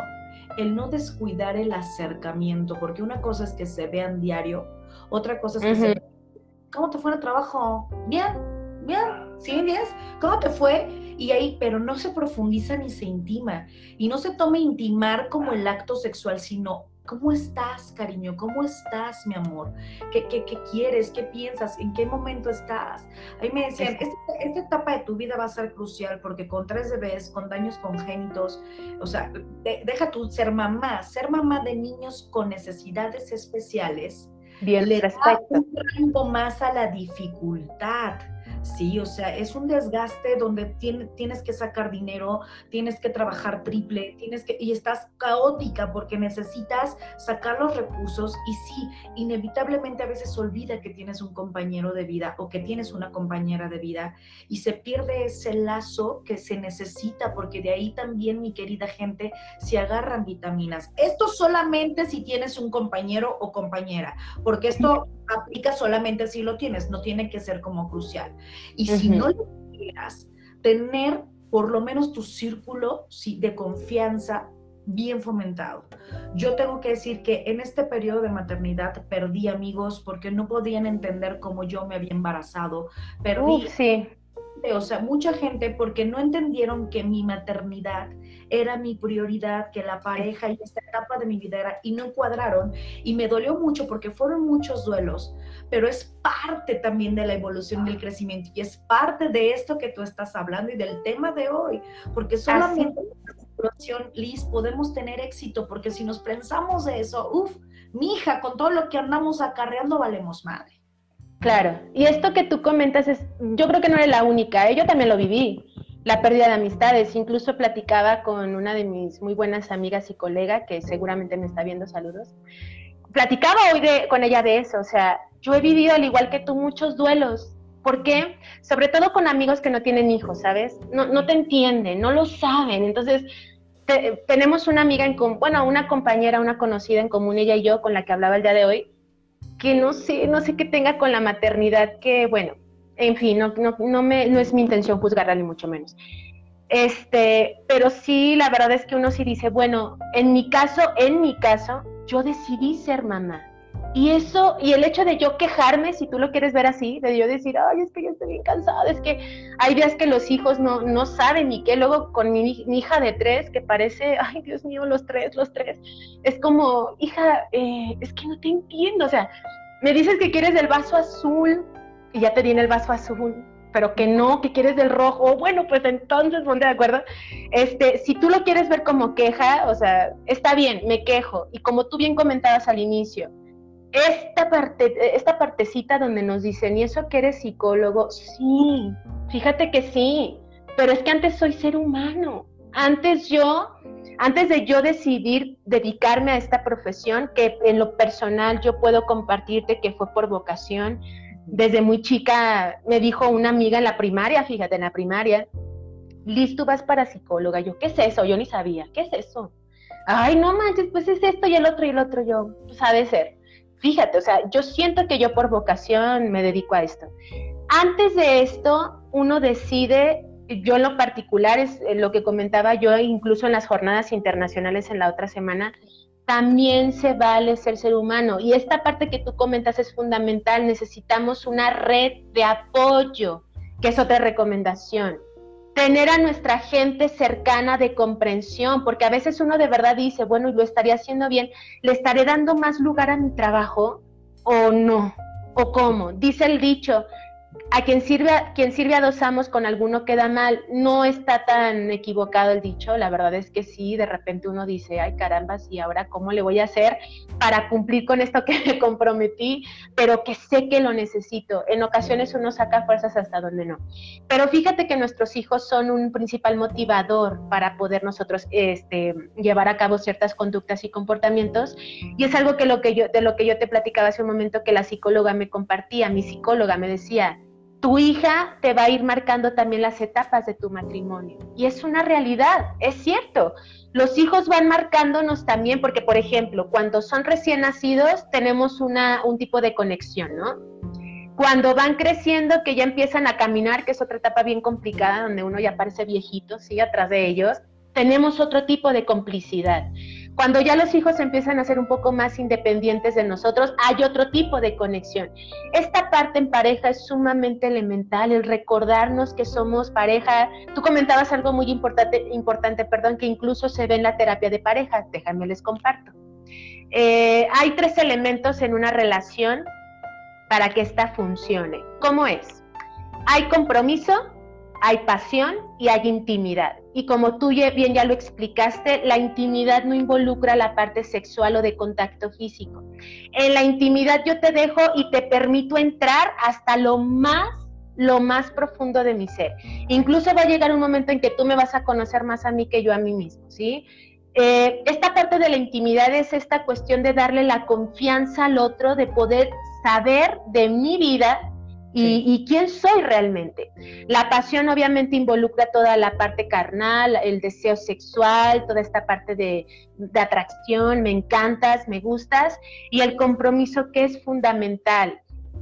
el no descuidar el acercamiento, porque una cosa es que se vean diario, otra cosa es que se ¿Cómo te fue el trabajo? Bien, bien, ¿sí? ¿Bien? ¿Cómo te fue? y ahí, pero no se profundiza ni se intima. Y no se toma intimar como el acto sexual, sino ¿Cómo estás, cariño? ¿Cómo estás, mi amor? ¿Qué, qué, qué quieres? ¿Qué piensas? ¿En qué momento estás? Ahí me decían, esta, esta, etapa de tu vida va a ser crucial porque con tres bebés, con daños congénitos, o sea, deja tú ser mamá, ser mamá de niños con necesidades especiales. Bien, le da un rango más a la dificultad Sí, o sea, es un desgaste donde tienes que sacar dinero, tienes que trabajar triple, tienes que, y estás caótica porque necesitas sacar los recursos y sí, inevitablemente a veces olvida que tienes un compañero de vida o que tienes una compañera de vida y se pierde ese lazo que se necesita porque de ahí también, mi querida gente, se agarran vitaminas. Esto solamente si tienes un compañero o compañera, porque esto aplica solamente si lo tienes, no tiene que ser como crucial. Y si no lo quieras, tener por lo menos tu círculo de confianza bien fomentado. Yo tengo que decir que en este periodo de maternidad perdí amigos porque no podían entender cómo yo me había embarazado. Perdí, sí. o sea, mucha gente porque no entendieron que mi maternidad era mi prioridad, que la pareja y esta etapa de mi vida era, y no encuadraron, y me dolió mucho porque fueron muchos duelos, pero es parte también de la evolución del crecimiento, y es parte de esto que tú estás hablando y del tema de hoy, porque solamente en la situación, Liz, podemos tener éxito, porque si nos pensamos de eso, uff, mi hija, con todo lo que andamos acarreando, valemos madre. Claro, y esto que tú comentas es, yo creo que no eres la única, ¿eh? yo también lo viví la pérdida de amistades. Incluso platicaba con una de mis muy buenas amigas y colega, que seguramente me está viendo, saludos. Platicaba hoy con ella de eso, o sea, yo he vivido al igual que tú muchos duelos. ¿Por qué? Sobre todo con amigos que no tienen hijos, ¿sabes? No, no te entienden, no lo saben. Entonces, tenemos una amiga en común, bueno, una compañera, una conocida en común, ella y yo, con la que hablaba el día de hoy, que no sé, no sé qué tenga con la maternidad, que bueno, en fin, no, no, no, me, no es mi intención juzgarla ni mucho menos. Este, pero sí, la verdad es que uno sí dice, bueno, en mi caso, en mi caso, yo decidí ser mamá. Y eso, y el hecho de yo quejarme, si tú lo quieres ver así, de yo decir, ay, es que yo estoy bien cansada, es que hay días que los hijos no, no saben ni qué, luego con mi, hija de tres, que parece, ay, Dios mío, los tres, los tres, es como, hija, eh, es que no te entiendo, o sea, me dices que quieres el vaso azul y ya te di el vaso azul, pero que no, que quieres del rojo, bueno, pues entonces ponte de acuerdo. Este, si tú lo quieres ver como queja, o sea, está bien, me quejo. Y como tú bien comentabas al inicio, esta parte, esta partecita donde nos dicen, ¿y eso que eres psicólogo? Sí, fíjate que sí, pero es que antes soy ser humano. Antes yo, antes de yo decidir dedicarme a esta profesión, que en lo personal yo puedo compartirte que fue por vocación, desde muy chica me dijo una amiga en la primaria, fíjate, en la primaria, Liz, tú vas para psicóloga. Yo, ¿qué es eso? Yo ni sabía, ¿qué es eso? Ay, no manches, pues es esto y el otro y el otro. Yo, pues ha de ser. Fíjate, o sea, yo siento que yo por vocación me dedico a esto. Antes de esto, uno decide, yo en lo particular, es eh, lo que comentaba yo incluso en las jornadas internacionales en la otra semana, también se vale ser ser humano. Y esta parte que tú comentas es fundamental. Necesitamos una red de apoyo, que es otra recomendación tener a nuestra gente cercana de comprensión, porque a veces uno de verdad dice, bueno, lo estaría haciendo bien, ¿le estaré dando más lugar a mi trabajo o no? ¿O cómo? Dice el dicho, a quien sirve, a quien dos amos con alguno queda mal. No está tan equivocado el dicho, la verdad es que sí, de repente uno dice, ay caramba, ¿y ahora cómo le voy a hacer para cumplir con esto que [laughs] me comprometí? Pero que sé que lo necesito. En ocasiones uno saca fuerzas hasta donde no. Pero fíjate que nuestros hijos son un principal motivador para poder nosotros este, llevar a cabo ciertas conductas y comportamientos. Y es algo que, de lo que yo te platicaba hace un momento que la psicóloga me compartía, mi psicóloga me decía, tu hija te va a ir marcando también las etapas de tu matrimonio. Y es una realidad, es cierto. Los hijos van marcándonos también porque, por ejemplo, cuando son recién nacidos tenemos una, un tipo de conexión, ¿no? Cuando van creciendo, que ya empiezan a caminar, que es otra etapa bien complicada, donde uno ya parece viejito, sí, atrás de ellos, tenemos otro tipo de complicidad. Cuando ya los hijos empiezan a ser un poco más independientes de nosotros, hay otro tipo de conexión. Esta parte en pareja es sumamente elemental, el recordarnos que somos pareja. Tú comentabas algo muy importante, importante perdón, que incluso se ve en la terapia de pareja. Déjame les comparto. Eh, hay tres elementos en una relación para que ésta funcione. ¿Cómo es? Hay compromiso, hay pasión y hay intimidad. Y como tú bien ya lo explicaste, la intimidad no involucra la parte sexual o de contacto físico. En la intimidad yo te dejo y te permito entrar hasta lo más lo más profundo de mi ser. Incluso va a llegar un momento en que tú me vas a conocer más a mí que yo a mí mismo, ¿sí? Eh, esta parte de la intimidad es esta cuestión de darle la confianza al otro, de poder saber de mi vida y, quién soy realmente. La pasión obviamente involucra toda la parte carnal, el deseo sexual, toda esta parte de, atracción, me encantas, me gustas, y el compromiso que es fundamental.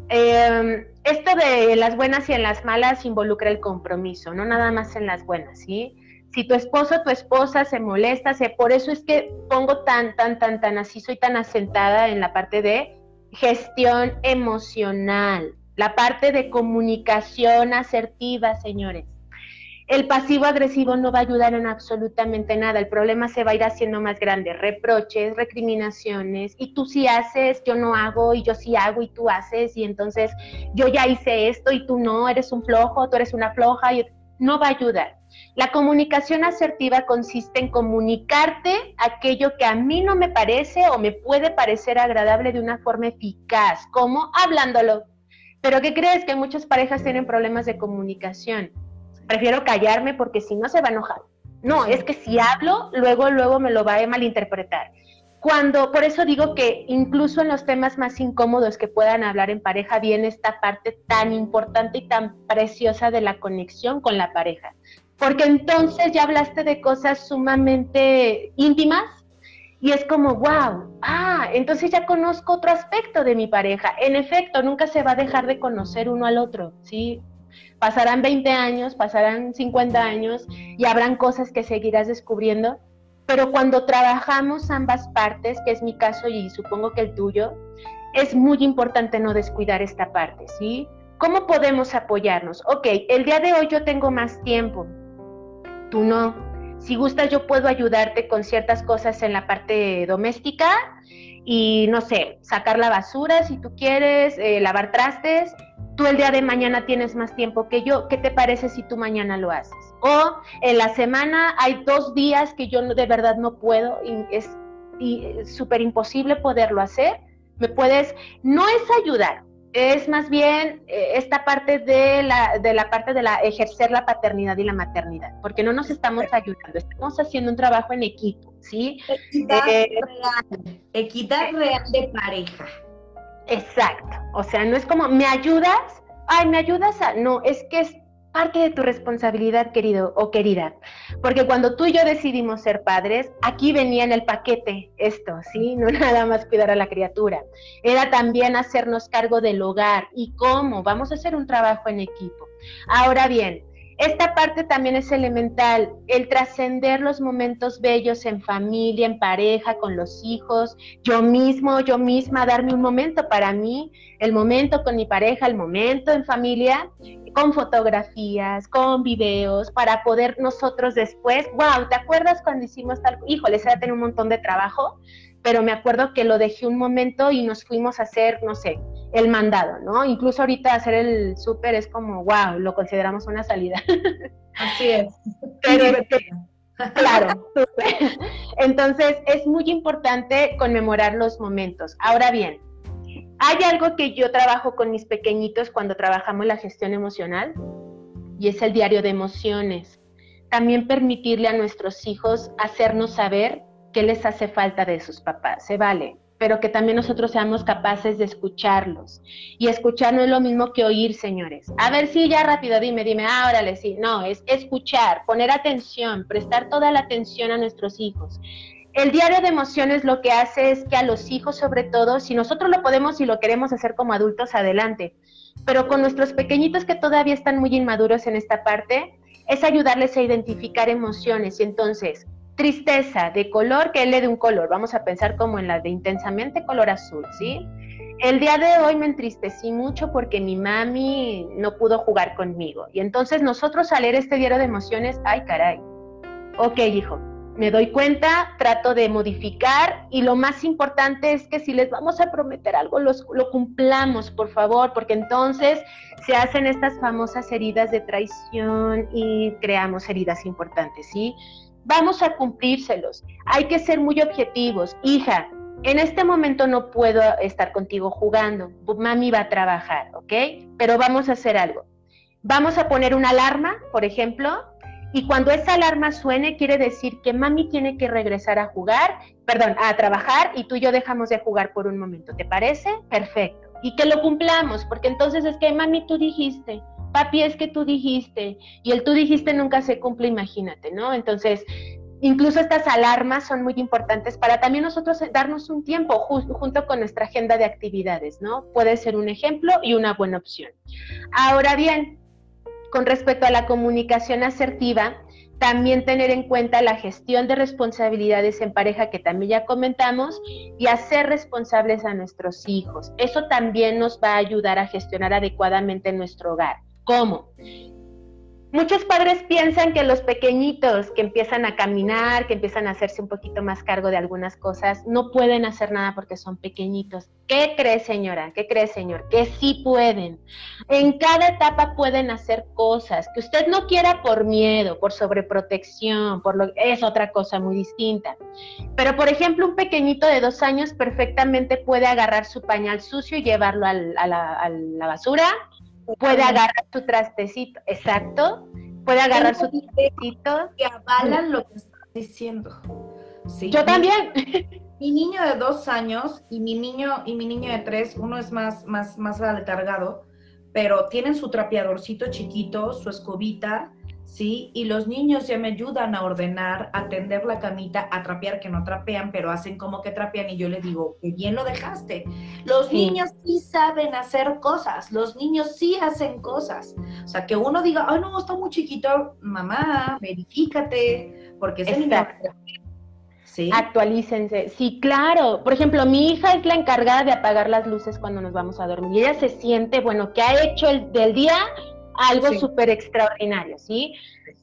Em, esto de las buenas y en las malas involucra el compromiso, no nada más en las buenas, ¿sí? Si tu esposo o tu esposa se molesta, se, por eso es que pongo tan, tan, tan, tan así, soy tan asentada en la parte de gestión emocional la parte de comunicación asertiva, señores. El pasivo agresivo no va a ayudar en absolutamente nada. El problema se va a ir haciendo más grande. Reproches, recriminaciones. Y tú sí haces, yo no hago, y yo sí hago, y tú haces. Y entonces yo ya hice esto y tú no, eres un flojo, tú eres una floja. Y no va a ayudar. La comunicación asertiva consiste en comunicarte aquello que a mí no me parece o me puede parecer agradable de una forma eficaz, como hablándolo pero ¿qué crees? Que muchas parejas tienen problemas de comunicación. prefiero callarme porque si no se va a enojar. No, es que si hablo, luego, luego me lo va a malinterpretar. Cuando, por eso digo que incluso en los temas más incómodos que puedan hablar en pareja, viene esta parte tan importante y tan preciosa de la conexión con la pareja. Porque entonces ya hablaste de cosas sumamente íntimas y es como, wow, ah, entonces ya conozco otro aspecto de mi pareja. En efecto, nunca se va a dejar de conocer uno al otro, ¿sí? Pasarán 20 años, pasarán 50 años y habrán cosas que seguirás descubriendo, pero cuando trabajamos ambas partes, que es mi caso y supongo que el tuyo, es muy importante no descuidar esta parte, ¿sí? ¿Cómo podemos apoyarnos? Ok, el día de hoy yo tengo más tiempo, tú no. Si gustas, yo puedo ayudarte con ciertas cosas en la parte doméstica y, no sé, sacar la basura si tú quieres, eh, lavar trastes tú el día de mañana tienes más tiempo que yo, ¿qué te parece si tú mañana lo haces? O en la semana hay dos días que yo de verdad no puedo y es súper imposible poderlo hacer. Me puedes, no es ayudar, es más bien eh, esta parte de la, de la parte de la ejercer la paternidad y la maternidad, porque no nos estamos ayudando, estamos haciendo un trabajo en equipo, ¿sí? Equidad eh, real, equidad real de pareja. Exacto. O sea, no es como, ¿me ayudas? Ay, ¿me ayudas a...? No, es que es parte de tu responsabilidad, querido o querida. Porque cuando tú y yo decidimos ser padres, aquí venía en el paquete esto, ¿sí? [laughs] No nada más cuidar a la criatura. Era también hacernos cargo del hogar. ¿Y cómo? Vamos a hacer un trabajo en equipo. Ahora bien, esta parte también es elemental, el trascender los momentos bellos en familia, en pareja, con los hijos, yo mismo, yo misma, darme un momento para mí, el momento con mi pareja, el momento en familia, con fotografías, con videos, para poder nosotros después, wow, ¿te acuerdas cuando hicimos tal? Híjole, se va a tener un montón de trabajo, pero me acuerdo que lo dejé un momento y nos fuimos a hacer, no sé, el mandado, ¿no? Incluso ahorita hacer el súper es como, wow, lo consideramos una salida. [laughs] Así es. Pero, claro, [laughs] [laughs] Entonces es muy importante conmemorar los momentos. Ahora bien, hay algo que yo trabajo con mis pequeñitos cuando trabajamos la gestión emocional y es el diario de emociones. También permitirle a nuestros hijos hacernos saber qué les hace falta de sus papás, se vale, pero que también nosotros seamos capaces de escucharlos. Y escuchar no es lo mismo que oír, señores. A ver, sí, ya rápido, dime, dime, ah, órale, sí. No, es escuchar, poner atención, prestar toda la atención a nuestros hijos. El diario de emociones lo que hace es que a los hijos, sobre todo, si nosotros lo podemos y lo queremos hacer como adultos, adelante. Pero con nuestros pequeñitos que todavía están muy inmaduros en esta parte, es ayudarles a identificar emociones. Y entonces, Tristeza de color, que él le dé un color. Vamos a pensar como en la de intensamente color azul, ¿sí? El día de hoy me entristecí mucho porque mi mami no pudo jugar conmigo. Y entonces nosotros al leer este diario de emociones, ay caray, ok hijo, me doy cuenta, trato de modificar y lo más importante es que si les vamos a prometer algo, los, lo cumplamos, por favor, porque entonces se hacen estas famosas heridas de traición y creamos heridas importantes, ¿sí? vamos a cumplírselos. Hay que ser muy objetivos. Hija, en este momento no puedo estar contigo jugando. Mami va a trabajar, ¿ok? Pero vamos a hacer algo. Vamos a poner una alarma, por ejemplo, y cuando esa alarma suene, quiere decir que mami tiene que regresar a jugar, perdón, a trabajar y tú y yo dejamos de jugar por un momento. ¿Te parece? Perfecto. Y que lo cumplamos, porque entonces es que mami tú dijiste, papi, es que tú dijiste, y el tú dijiste nunca se cumple, imagínate, ¿no? Entonces, incluso estas alarmas son muy importantes para también nosotros darnos un tiempo junto con nuestra agenda de actividades, ¿no? Puede ser un ejemplo y una buena opción. Ahora bien, con respecto a la comunicación asertiva, también tener en cuenta la gestión de responsabilidades en pareja que también ya comentamos y hacer responsables a nuestros hijos. Eso también nos va a ayudar a gestionar adecuadamente nuestro hogar. ¿Cómo? Muchos padres piensan que los pequeñitos que empiezan a caminar, que empiezan a hacerse un poquito más cargo de algunas cosas, no pueden hacer nada porque son pequeñitos. ¿Qué cree señora? ¿Qué cree señor? Que sí pueden. En cada etapa pueden hacer cosas que usted no quiera por miedo, por sobreprotección, por lo es otra cosa muy distinta. Pero por ejemplo, un pequeñito de dos años perfectamente puede agarrar su pañal sucio y llevarlo a la basura puede agarrar su trastecito, exacto, puede agarrar su que avalan lo que estás diciendo. ¿Sí? Yo también. Mi niño de dos años y mi niño y mi niño de tres, uno es más, más, más aletargado, pero tienen su trapeadorcito chiquito, su escobita, ¿sí? Y los niños ya me ayudan a ordenar, a tender la camita, a trapear, que no trapean, pero hacen como que trapean y yo les digo, que bien lo dejaste. Los niños sí saben hacer cosas, los niños sí hacen cosas. O sea, que uno diga, ay, no, está muy chiquito, mamá, verifícate, porque ese niño... ¿Sí? Actualícense. Sí, claro. Por ejemplo, mi hija es la encargada de apagar las luces cuando nos vamos a dormir. Y ella se siente, bueno, que ha hecho el del día algo súper extraordinario, ¿sí?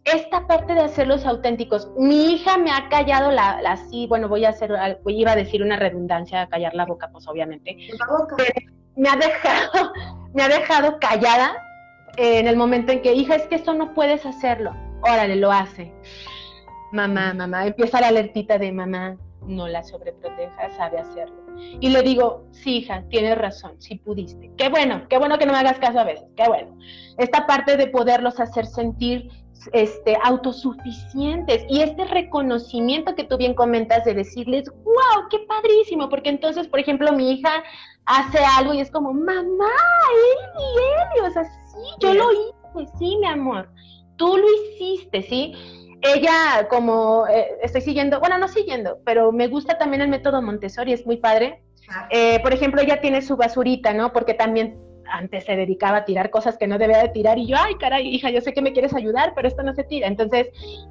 Esta parte de hacerlos auténticos. Mi hija me ha callado la, la sí, bueno, voy a hacer, iba a decir una redundancia, callar la boca, pues obviamente. me ha dejado, [laughs] me ha dejado callada en el momento en que, hija, es que esto no puedes hacerlo. Órale, lo hace. Mamá, mamá, empieza la alertita de mamá, no la sobreproteja, sabe hacerlo. Y le digo, sí, hija, tienes razón, sí pudiste. Qué bueno, qué bueno que no me hagas caso a veces, qué bueno. Esta parte de poderlos hacer sentir este, autosuficientes y este reconocimiento que tú bien comentas de decirles, wow, qué padrísimo, porque entonces, por ejemplo, mi hija hace algo y es como, mamá, Eli, Eli, o sea, sí, yo lo hice, sí, mi amor, tú lo hiciste, ¿sí? Ella como eh, estoy siguiendo, bueno, no siguiendo, pero me gusta también el método Montessori, es muy padre. Ah. Eh, por ejemplo, ella tiene su basurita, ¿no? Porque también antes se dedicaba a tirar cosas que no debía de tirar y yo, ay, caray, hija, yo sé que me quieres ayudar, pero esto no se tira. Entonces,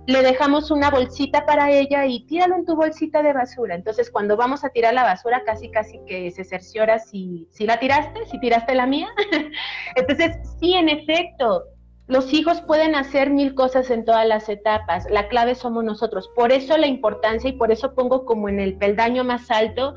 le dejamos una bolsita para ella y tíralo en tu bolsita de basura. Entonces, cuando vamos a tirar la basura, casi, casi que se cerciora si, si la tiraste, si tiraste la mía. [laughs] Entonces, sí, en efecto, los hijos pueden hacer mil cosas en todas las etapas, la clave somos nosotros. Por eso la importancia y por eso pongo como en el peldaño más alto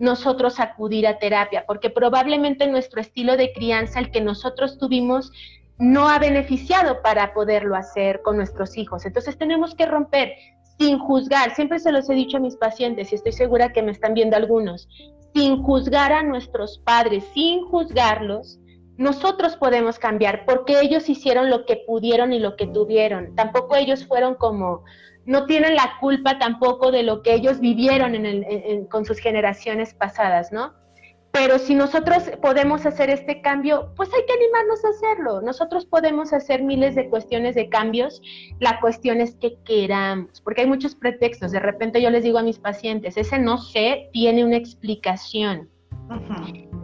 nosotros acudir a terapia, porque probablemente nuestro estilo de crianza, el que nosotros tuvimos, no ha beneficiado para poderlo hacer con nuestros hijos. Entonces tenemos que romper sin juzgar, siempre se los he dicho a mis pacientes y estoy segura que me están viendo algunos, sin juzgar a nuestros padres, sin juzgarlos, nosotros podemos cambiar porque ellos hicieron lo que pudieron y lo que tuvieron. Tampoco ellos fueron como, no tienen la culpa tampoco de lo que ellos vivieron con sus generaciones pasadas, ¿no? Pero si nosotros podemos hacer este cambio, pues hay que animarnos a hacerlo. Nosotros podemos hacer miles de cuestiones de cambios. La cuestión es que queramos, porque hay muchos pretextos. De repente yo les digo a mis pacientes, ese no sé tiene una explicación.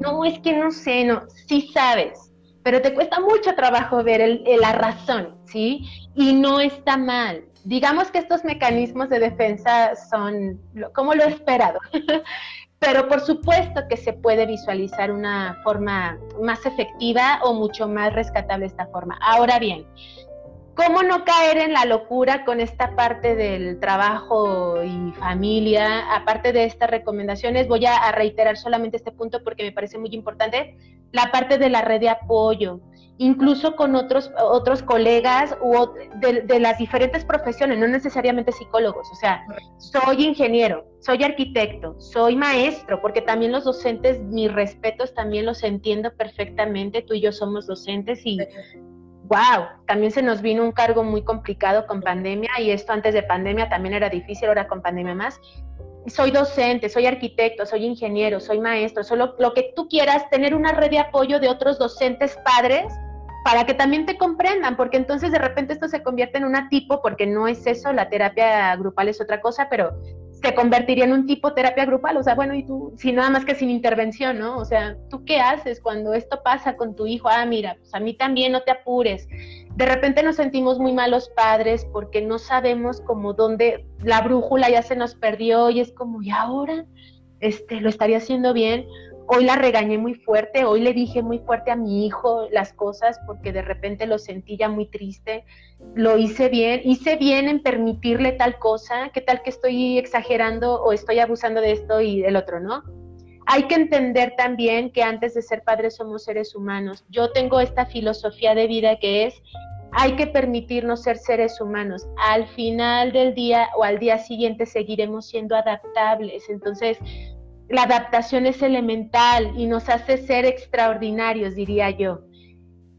No, es que no sé, no, sí sabes, pero te cuesta mucho trabajo ver la razón, ¿sí? Y no está mal. Digamos que estos mecanismos de defensa son como lo esperado, [laughs] pero por supuesto que se puede visualizar una forma más efectiva o mucho más rescatable esta forma. Ahora bien, ¿Cómo no caer en la locura con esta parte del trabajo y familia? Aparte de estas recomendaciones, voy a, reiterar solamente este punto porque me parece muy importante, la parte de la red de apoyo, incluso con otros, otros colegas u, de, de las diferentes profesiones, no necesariamente psicólogos, o sea, soy ingeniero, soy arquitecto, soy maestro, porque también los docentes, mis respetos, también los entiendo perfectamente, tú y yo somos docentes y wow, también se nos vino un cargo muy complicado con pandemia y esto antes de pandemia también era difícil, ahora con pandemia más. Soy docente, soy arquitecto, soy ingeniero, soy maestro, solo lo que tú quieras, tener una red de apoyo de otros docentes padres para que también te comprendan, porque entonces de repente esto se convierte en una tipo, porque no es eso, la terapia grupal es otra cosa, pero se convertiría en un tipo terapia grupal, o sea, bueno, y tú, si nada más que sin intervención, ¿no? O sea, ¿tú qué haces cuando esto pasa con tu hijo? Ah, mira, pues a mí también no te apures. De repente nos sentimos muy malos padres porque no sabemos como dónde la brújula ya se nos perdió y es como, ¿y ahora? Este, ¿lo estaría haciendo bien? Hoy la regañé muy fuerte, hoy le dije muy fuerte a mi hijo las cosas porque de repente lo sentí ya muy triste, lo hice bien, hice bien en permitirle tal cosa, qué tal que estoy exagerando o estoy abusando de esto y del otro, ¿no? Hay que entender también que antes de ser padres somos seres humanos. Yo tengo esta filosofía de vida que es hay que permitirnos ser seres humanos. Al final del día o al día siguiente seguiremos siendo adaptables. Entonces, la adaptación es elemental y nos hace ser extraordinarios, diría yo.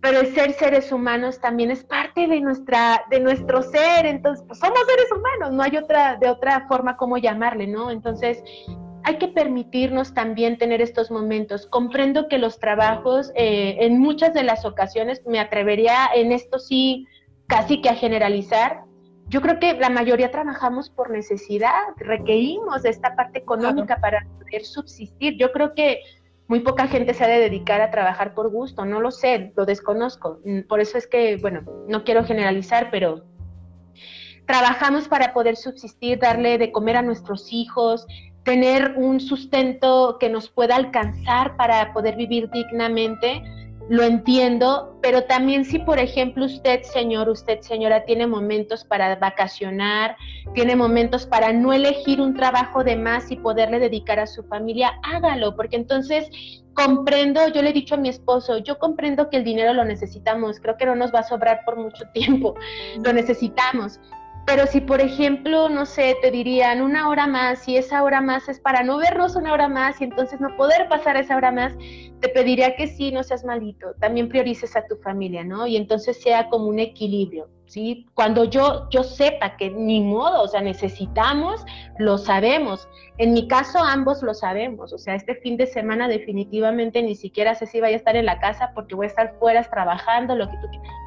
pero el ser seres humanos también es parte de nuestra de nuestro ser, entonces pues, somos seres humanos, no hay otra de otra forma como llamarle, ¿no? Entonces, hay que permitirnos también tener estos momentos. Comprendo que los trabajos, eh, en muchas de las ocasiones, me atrevería en esto sí casi que a generalizar, yo creo que la mayoría trabajamos por necesidad, requerimos de esta parte económica para poder subsistir. Yo creo que muy poca gente se ha de dedicar a trabajar por gusto, no lo sé, lo desconozco. Mm, por eso es que, bueno, no quiero generalizar, pero trabajamos para poder subsistir, darle de comer a nuestros hijos, tener un sustento que nos pueda alcanzar para poder vivir dignamente, lo entiendo, pero también si, por ejemplo, usted, señor, usted, señora, tiene momentos para vacacionar, tiene momentos para no elegir un trabajo de más y poderle dedicar a su familia, hágalo, porque entonces comprendo, yo le he dicho a mi esposo, yo comprendo que el dinero lo necesitamos, creo que no nos va a sobrar por mucho tiempo, lo necesitamos, pero si, por ejemplo, no sé, te dirían una hora más y esa hora más es para no vernos una hora más y entonces no poder pasar esa hora más, te pediría que sí, no seas malito, también priorices a tu familia, ¿no? Y entonces sea como un equilibrio. ¿Sí? Cuando yo, yo sepa que ni modo, o sea, necesitamos, lo sabemos. En mi caso, ambos lo sabemos. O sea, este fin de semana definitivamente ni siquiera sé si vaya a estar en la casa porque voy a estar fuera trabajando, lo que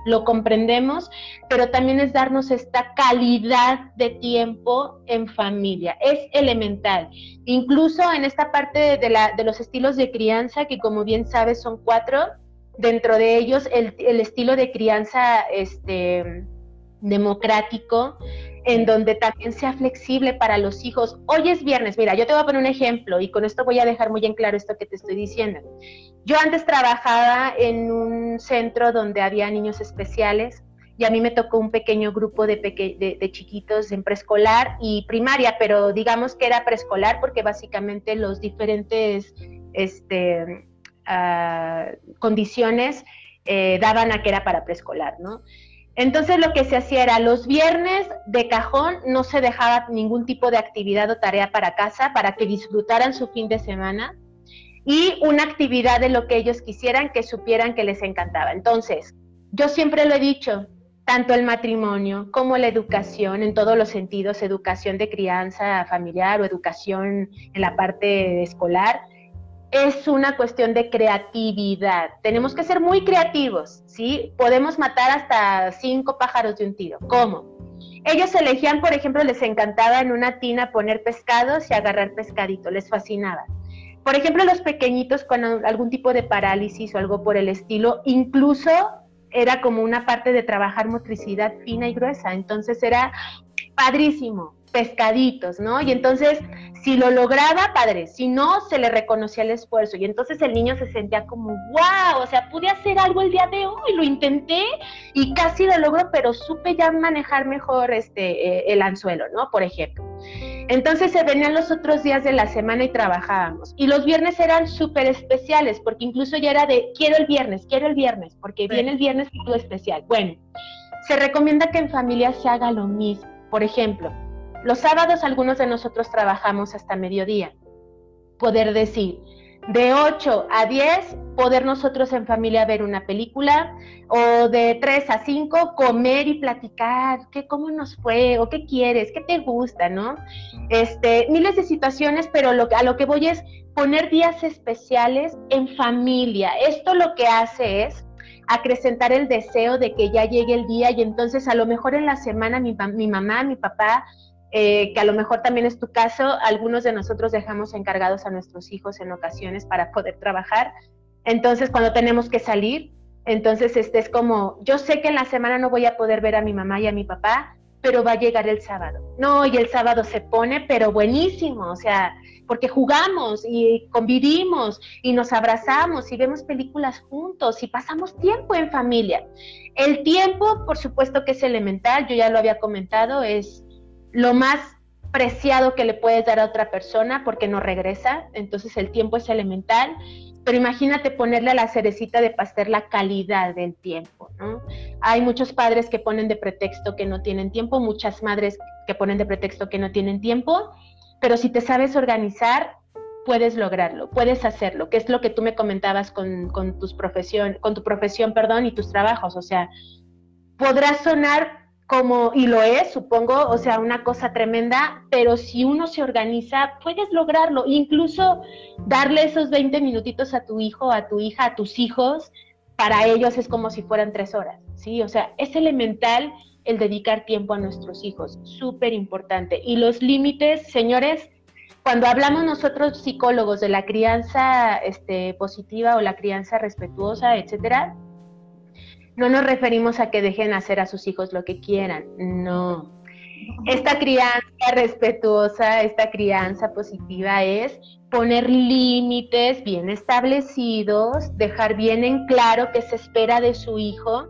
lo comprendemos, pero también es darnos esta calidad de tiempo en familia. Es elemental. Incluso en esta parte de, la, de los estilos de crianza, que como bien sabes son cuatro, dentro de ellos el, el estilo de crianza, este, democrático, en donde también sea flexible para los hijos. Hoy es viernes, mira, yo te voy a poner un ejemplo y con esto voy a dejar muy en claro esto que te estoy diciendo. Yo antes trabajaba en un centro donde había niños especiales y a mí me tocó un pequeño grupo de, de, chiquitos en preescolar y primaria, pero digamos que era preescolar porque básicamente los diferentes este, ah, condiciones eh, daban a que era para preescolar, ¿no? Entonces lo que se hacía era los viernes de cajón no se dejaba ningún tipo de actividad o tarea para casa para que disfrutaran su fin de semana y una actividad de lo que ellos quisieran que supieran que les encantaba. Entonces, yo siempre lo he dicho, tanto el matrimonio como la educación en todos los sentidos, educación de crianza familiar o educación en la parte escolar, es una cuestión de creatividad. Tenemos que ser muy creativos, ¿sí? Podemos matar hasta cinco pájaros de un tiro. ¿Cómo? Ellos elegían, por ejemplo, les encantaba en una tina poner pescados y agarrar pescadito, les fascinaba. Por ejemplo, los pequeñitos con algún tipo de parálisis o algo por el estilo, incluso era como una parte de trabajar motricidad fina y gruesa. Entonces era padrísimo pescaditos, ¿no? Y entonces, si lo lograba, padre, si no, se le reconocía el esfuerzo. Y entonces el niño se sentía como, wow, o sea, pude hacer algo el día de hoy, lo intenté y casi lo logro, pero supe ya manejar mejor este, eh, el anzuelo, ¿no? Por ejemplo. Entonces se venían los otros días de la semana y trabajábamos. Y los viernes eran súper especiales, porque incluso ya era de, quiero el viernes, quiero el viernes, porque viene el viernes todo especial. Bueno, se recomienda que en familia se haga lo mismo. Por ejemplo, los sábados algunos de nosotros trabajamos hasta mediodía. Poder decir, de 8 a 10, poder nosotros en familia ver una película, o de 3 a 5, comer y platicar, qué, cómo nos fue, o qué quieres, qué te gusta, ¿no? Este, miles de situaciones, pero lo, a lo que voy es poner días especiales en familia. Esto lo que hace es acrecentar el deseo de que ya llegue el día y entonces a lo mejor en la semana mi, mi mamá, mi papá eh, que a lo mejor también es tu caso, algunos de nosotros dejamos encargados a nuestros hijos en ocasiones para poder trabajar. Entonces, cuando tenemos que salir, entonces este es como, yo sé que en la semana no voy a poder ver a mi mamá y a mi papá, pero va a llegar el sábado. No, y el sábado se pone, pero buenísimo, o sea, porque jugamos y convivimos y nos abrazamos y vemos películas juntos y pasamos tiempo en familia. El tiempo, por supuesto que es elemental, yo ya lo había comentado, es lo más preciado que le puedes dar a otra persona porque no regresa, entonces el tiempo es elemental, pero imagínate ponerle a la cerecita de pastel la calidad del tiempo, ¿no? Hay muchos padres que ponen de pretexto que no tienen tiempo, muchas madres que ponen de pretexto que no tienen tiempo, pero si te sabes organizar, puedes lograrlo, puedes hacerlo, que es lo que tú me comentabas con, con tus profesión, con tu profesión, perdón, y tus trabajos. O sea, podrá sonar como, y lo es, supongo, o sea, una cosa tremenda, pero si uno se organiza, puedes lograrlo, incluso darle esos 20 minutitos a tu hijo, a tu hija, a tus hijos, para ellos es como si fueran tres horas, ¿sí? O sea, es elemental el dedicar tiempo a nuestros hijos, súper importante. Y los límites, señores, cuando hablamos nosotros psicólogos de la crianza este, positiva o la crianza respetuosa, etcétera, no nos referimos a que dejen hacer a sus hijos lo que quieran, no. Esta crianza respetuosa, esta crianza positiva es poner límites bien establecidos, dejar bien en claro qué se espera de su hijo.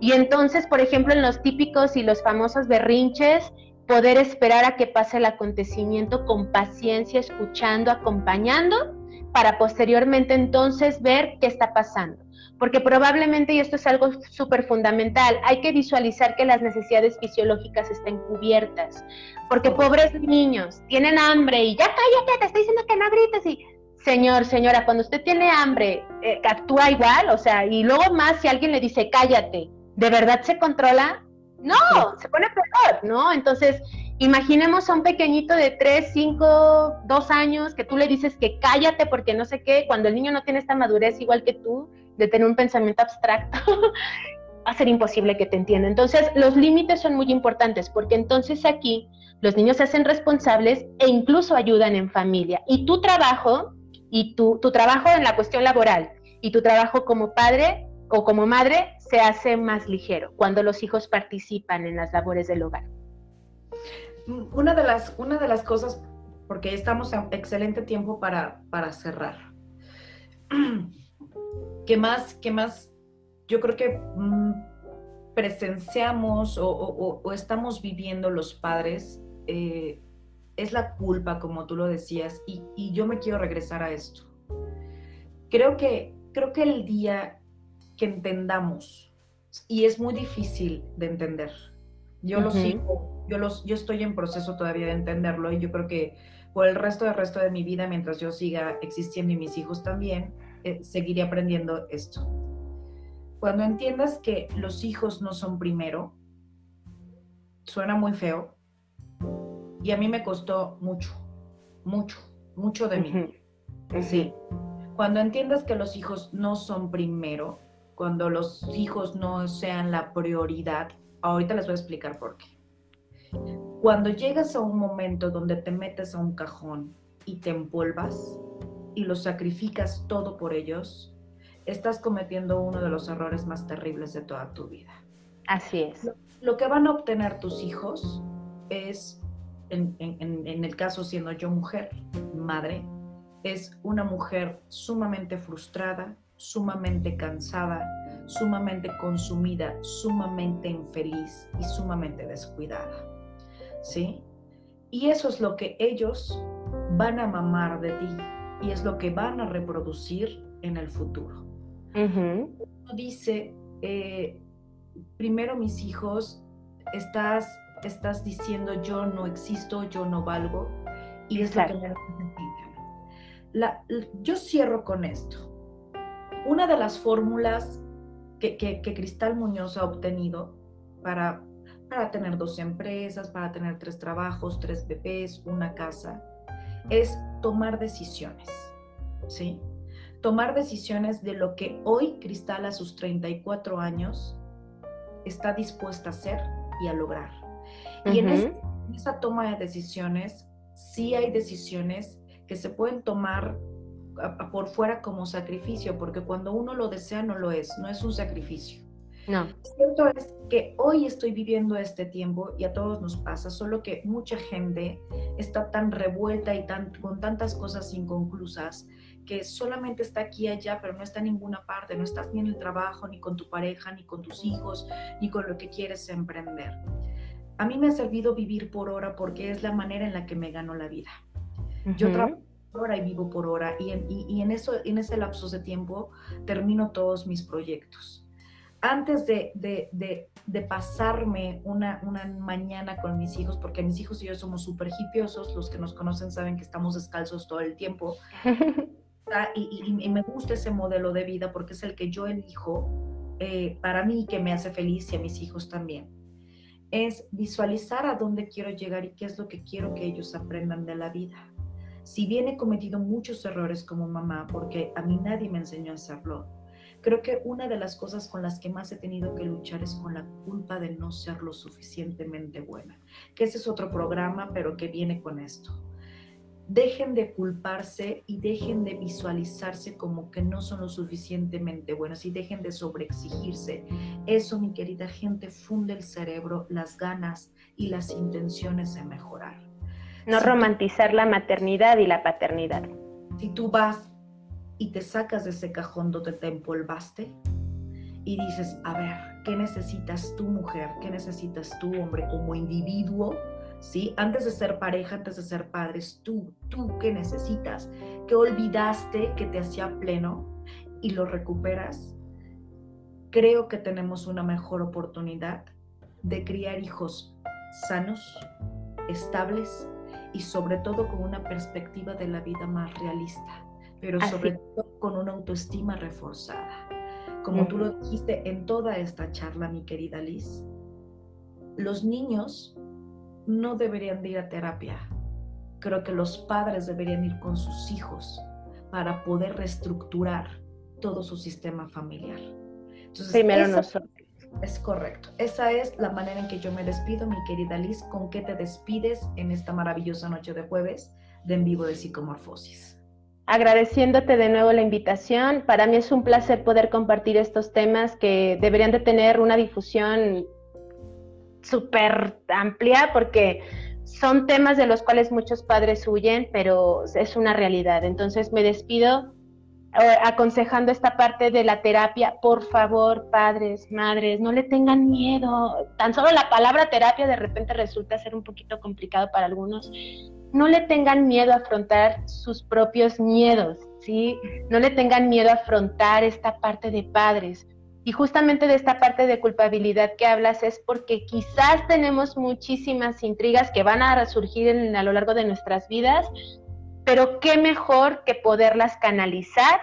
Y entonces, por ejemplo, en los típicos y los famosos berrinches, poder esperar a que pase el acontecimiento con paciencia, escuchando, acompañando, para posteriormente entonces ver qué está pasando porque probablemente, y esto es algo súper fundamental, hay que visualizar que las necesidades fisiológicas estén cubiertas, porque pobres niños tienen hambre y ya cállate, te estoy diciendo que no grites y señor, señora, cuando usted tiene hambre, eh, actúa igual, o sea, y luego más si alguien le dice cállate, ¿de verdad se controla? No, se pone peor, ¿no? Entonces, imaginemos a un pequeño de 3, 5, 2 años que tú le dices que cállate porque no sé qué, cuando el niño no tiene esta madurez igual que tú, de tener un pensamiento abstracto, [laughs] va a ser imposible que te entienda. Entonces, los límites son muy importantes porque entonces aquí los niños se hacen responsables e incluso ayudan en familia. Y tu trabajo, y tu, tu trabajo en la cuestión laboral, y tu trabajo como padre o como madre se hace más ligero cuando los hijos participan en las labores del hogar. Una de las, una de las cosas, porque estamos a excelente tiempo para, para cerrar. [clears throat] ¿Qué más, qué más yo creo que mm, presenciamos o, estamos viviendo los padres? Eh, es la culpa, como tú lo decías, y, yo me quiero regresar a esto. Creo que, creo que el día que entendamos, y es muy difícil de entender, yo lo sigo, yo, los, yo estoy en proceso todavía de entenderlo, y yo creo que por el resto del resto de mi vida, mientras yo siga existiendo y mis hijos también, eh, seguiré aprendiendo esto. Cuando entiendas que los hijos no son primero, suena muy feo y a mí me costó mucho, mucho, mucho de mí. Sí. Cuando entiendas que los hijos no son primero, cuando los hijos no sean la prioridad, ahorita les voy a explicar por qué. Cuando llegas a un momento donde te metes a un cajón y te empolvas, y lo sacrificas todo por ellos, estás cometiendo uno de los errores más terribles de toda tu vida. Así es. Lo, que van a obtener tus hijos es, en, en el caso siendo yo mujer, madre, es una mujer sumamente frustrada, sumamente cansada, sumamente consumida, sumamente infeliz y sumamente descuidada. ¿Sí? Y eso es lo que ellos van a mamar de ti y es lo que van a reproducir en el futuro. Uno dice, eh, primero mis hijos, estás, estás diciendo yo no existo, yo no valgo, y es lo que me la, yo cierro con esto. Una de las fórmulas que, que, Cristal Muñoz ha obtenido para, para tener dos empresas, para tener tres trabajos, tres bebés, una casa, es tomar decisiones, ¿sí? Tomar decisiones de lo que hoy Cristal a sus 34 años está dispuesta a hacer y a lograr. Y en, esa toma de decisiones, sí hay decisiones que se pueden tomar por fuera como sacrificio, porque cuando uno lo desea no lo es, no es un sacrificio. No. Cierto es que hoy estoy viviendo este tiempo y a todos nos pasa, solo que mucha gente está tan revuelta y tan, con tantas cosas inconclusas que solamente está aquí y allá, pero no está en ninguna parte, no estás ni en el trabajo, ni con tu pareja, ni con tus hijos, ni con lo que quieres emprender. A mí me ha servido vivir por hora porque es la manera en la que me gano la vida. Yo trabajo por hora y vivo por hora y en, y en, eso, en ese lapso de tiempo termino todos mis proyectos antes de, de, pasarme una, una, mañana con mis hijos, porque mis hijos y yo somos súper hipiosos, los que nos conocen saben que estamos descalzos todo el tiempo. [laughs] y, me gusta ese modelo de vida porque es el que yo elijo eh, para mí que me hace feliz y a mis hijos también. Es visualizar a dónde quiero llegar y qué es lo que quiero que ellos aprendan de la vida. Si bien he cometido muchos errores como mamá, porque a mí nadie me enseñó a hacerlo, creo que una de las cosas con las que más he tenido que luchar es con la culpa de no ser lo suficientemente buena. Que ese es otro programa, pero que viene con esto dejen de culparse y dejen de visualizarse como que no son lo suficientemente buenos y dejen de sobreexigirse. Eso, mi querida gente, funde el cerebro, las ganas y las intenciones de mejorar. No romantizar la maternidad y la paternidad. Si tú vas y te sacas de ese cajón donde te empolvaste y dices, a ver, ¿qué necesitas tú mujer? ¿Qué necesitas tú hombre como individuo? ¿sí? Antes de ser pareja, antes de ser padres, tú, tú qué necesitas, que olvidaste que te hacía pleno y lo recuperas, creo que tenemos una mejor oportunidad de criar hijos sanos, estables y sobre todo con una perspectiva de la vida más realista, pero sobre todo con una autoestima reforzada. Como tú lo dijiste en toda esta charla, mi querida Liz, los niños no deberían de ir a terapia. Creo que los padres deberían ir con sus hijos para poder reestructurar todo su sistema familiar. Primero nosotros. Es correcto. Esa es la manera en que yo me despido, mi querida Liz. ¿Con qué te despides en esta maravillosa noche de jueves de En Vivo de Psicomorfosis? Agradeciéndote de nuevo la invitación. Para mí es un placer poder compartir estos temas que deberían de tener una difusión súper amplia porque son temas de los cuales muchos padres huyen, pero es una realidad. Entonces me despido aconsejando esta parte de la terapia. Por favor, padres, madres, no le tengan miedo. Tan solo la palabra terapia de repente resulta ser un poquito complicado para algunos. No le tengan miedo a afrontar sus propios miedos, ¿sí? No le tengan miedo a afrontar esta parte de padres y justamente de esta parte de culpabilidad que hablas es porque quizás tenemos muchísimas intrigas que van a resurgir a lo largo de nuestras vidas, pero qué mejor que poderlas canalizar,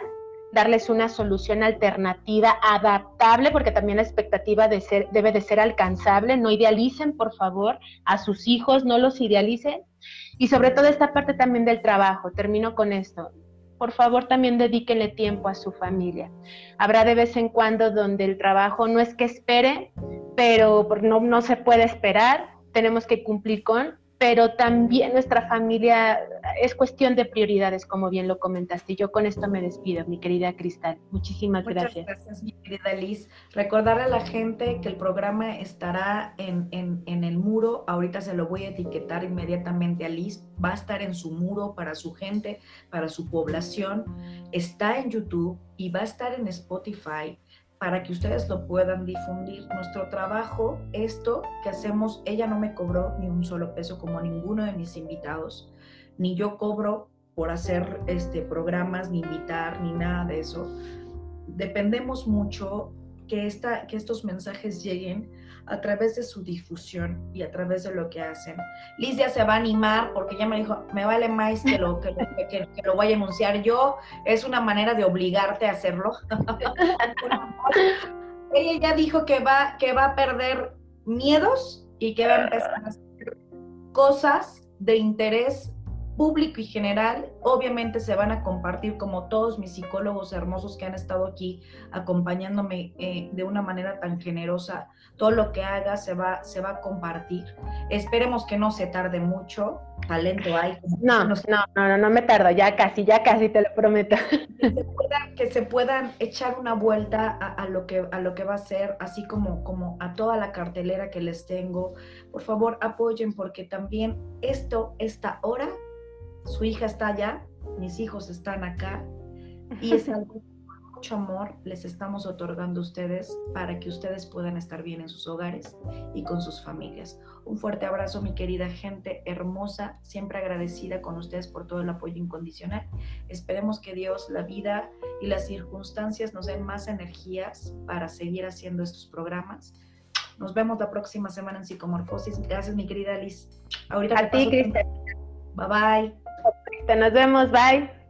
darles una solución alternativa, adaptable, porque también la expectativa de ser, debe de ser alcanzable. No idealicen, por favor, a sus hijos, no los idealicen. Y sobre todo esta parte también del trabajo. Termino con esto por favor también dedíquenle tiempo a su familia. Habrá de vez en cuando donde el trabajo no es que espere, pero no, no se puede esperar, tenemos que cumplir con, pero también nuestra familia es cuestión de prioridades, como bien lo comentaste. Yo con esto me despido, mi querida Cristal. Muchísimas Muchas gracias. gracias, mi querida Liz. Recordarle a la gente que el programa estará en, en, en, el muro. Ahorita se lo voy a etiquetar inmediatamente a Liz. Va a estar en su muro para su gente, para su población. Está en YouTube y va a estar en Spotify para que ustedes lo puedan difundir. Nuestro trabajo, esto que hacemos, ella no me cobró ni un solo peso como ninguno de mis invitados, ni yo cobro por hacer este, programas, ni invitar, ni nada de eso. Dependemos mucho que, esta, que estos mensajes lleguen a través de su difusión y a través de lo que hacen. Liz se va a animar porque ya me dijo, me vale más que lo, que, que, lo voy a anunciar yo, es una manera de obligarte a hacerlo. [laughs] Ella ya dijo que va, que va a perder miedos y que va a empezar a hacer cosas de interés público y general, obviamente se van a compartir como todos mis psicólogos hermosos que han estado aquí acompañándome eh, de una manera tan generosa. Todo lo que haga se va, se va a compartir. Esperemos que no se tarde mucho. Talento hay. No, no, no, no, no me tardo, ya casi, ya casi te lo prometo. Que se, puedan echar una vuelta a, lo que, a lo que va a ser, así como, como a toda la cartelera que les tengo. Por favor, apoyen porque también esto, esta hora, su hija está allá, mis hijos están acá y es algo mucho amor les estamos otorgando a ustedes para que ustedes puedan estar bien en sus hogares y con sus familias. Un fuerte abrazo, mi querida gente hermosa, siempre agradecida con ustedes por todo el apoyo incondicional. Esperemos que Dios, la vida y las circunstancias nos den más energías para seguir haciendo estos programas. Nos vemos la próxima semana en Psicomorfosis. Gracias, mi querida Liz. Ahorita a ti, Cristal. Bye bye. Nos vemos, bye.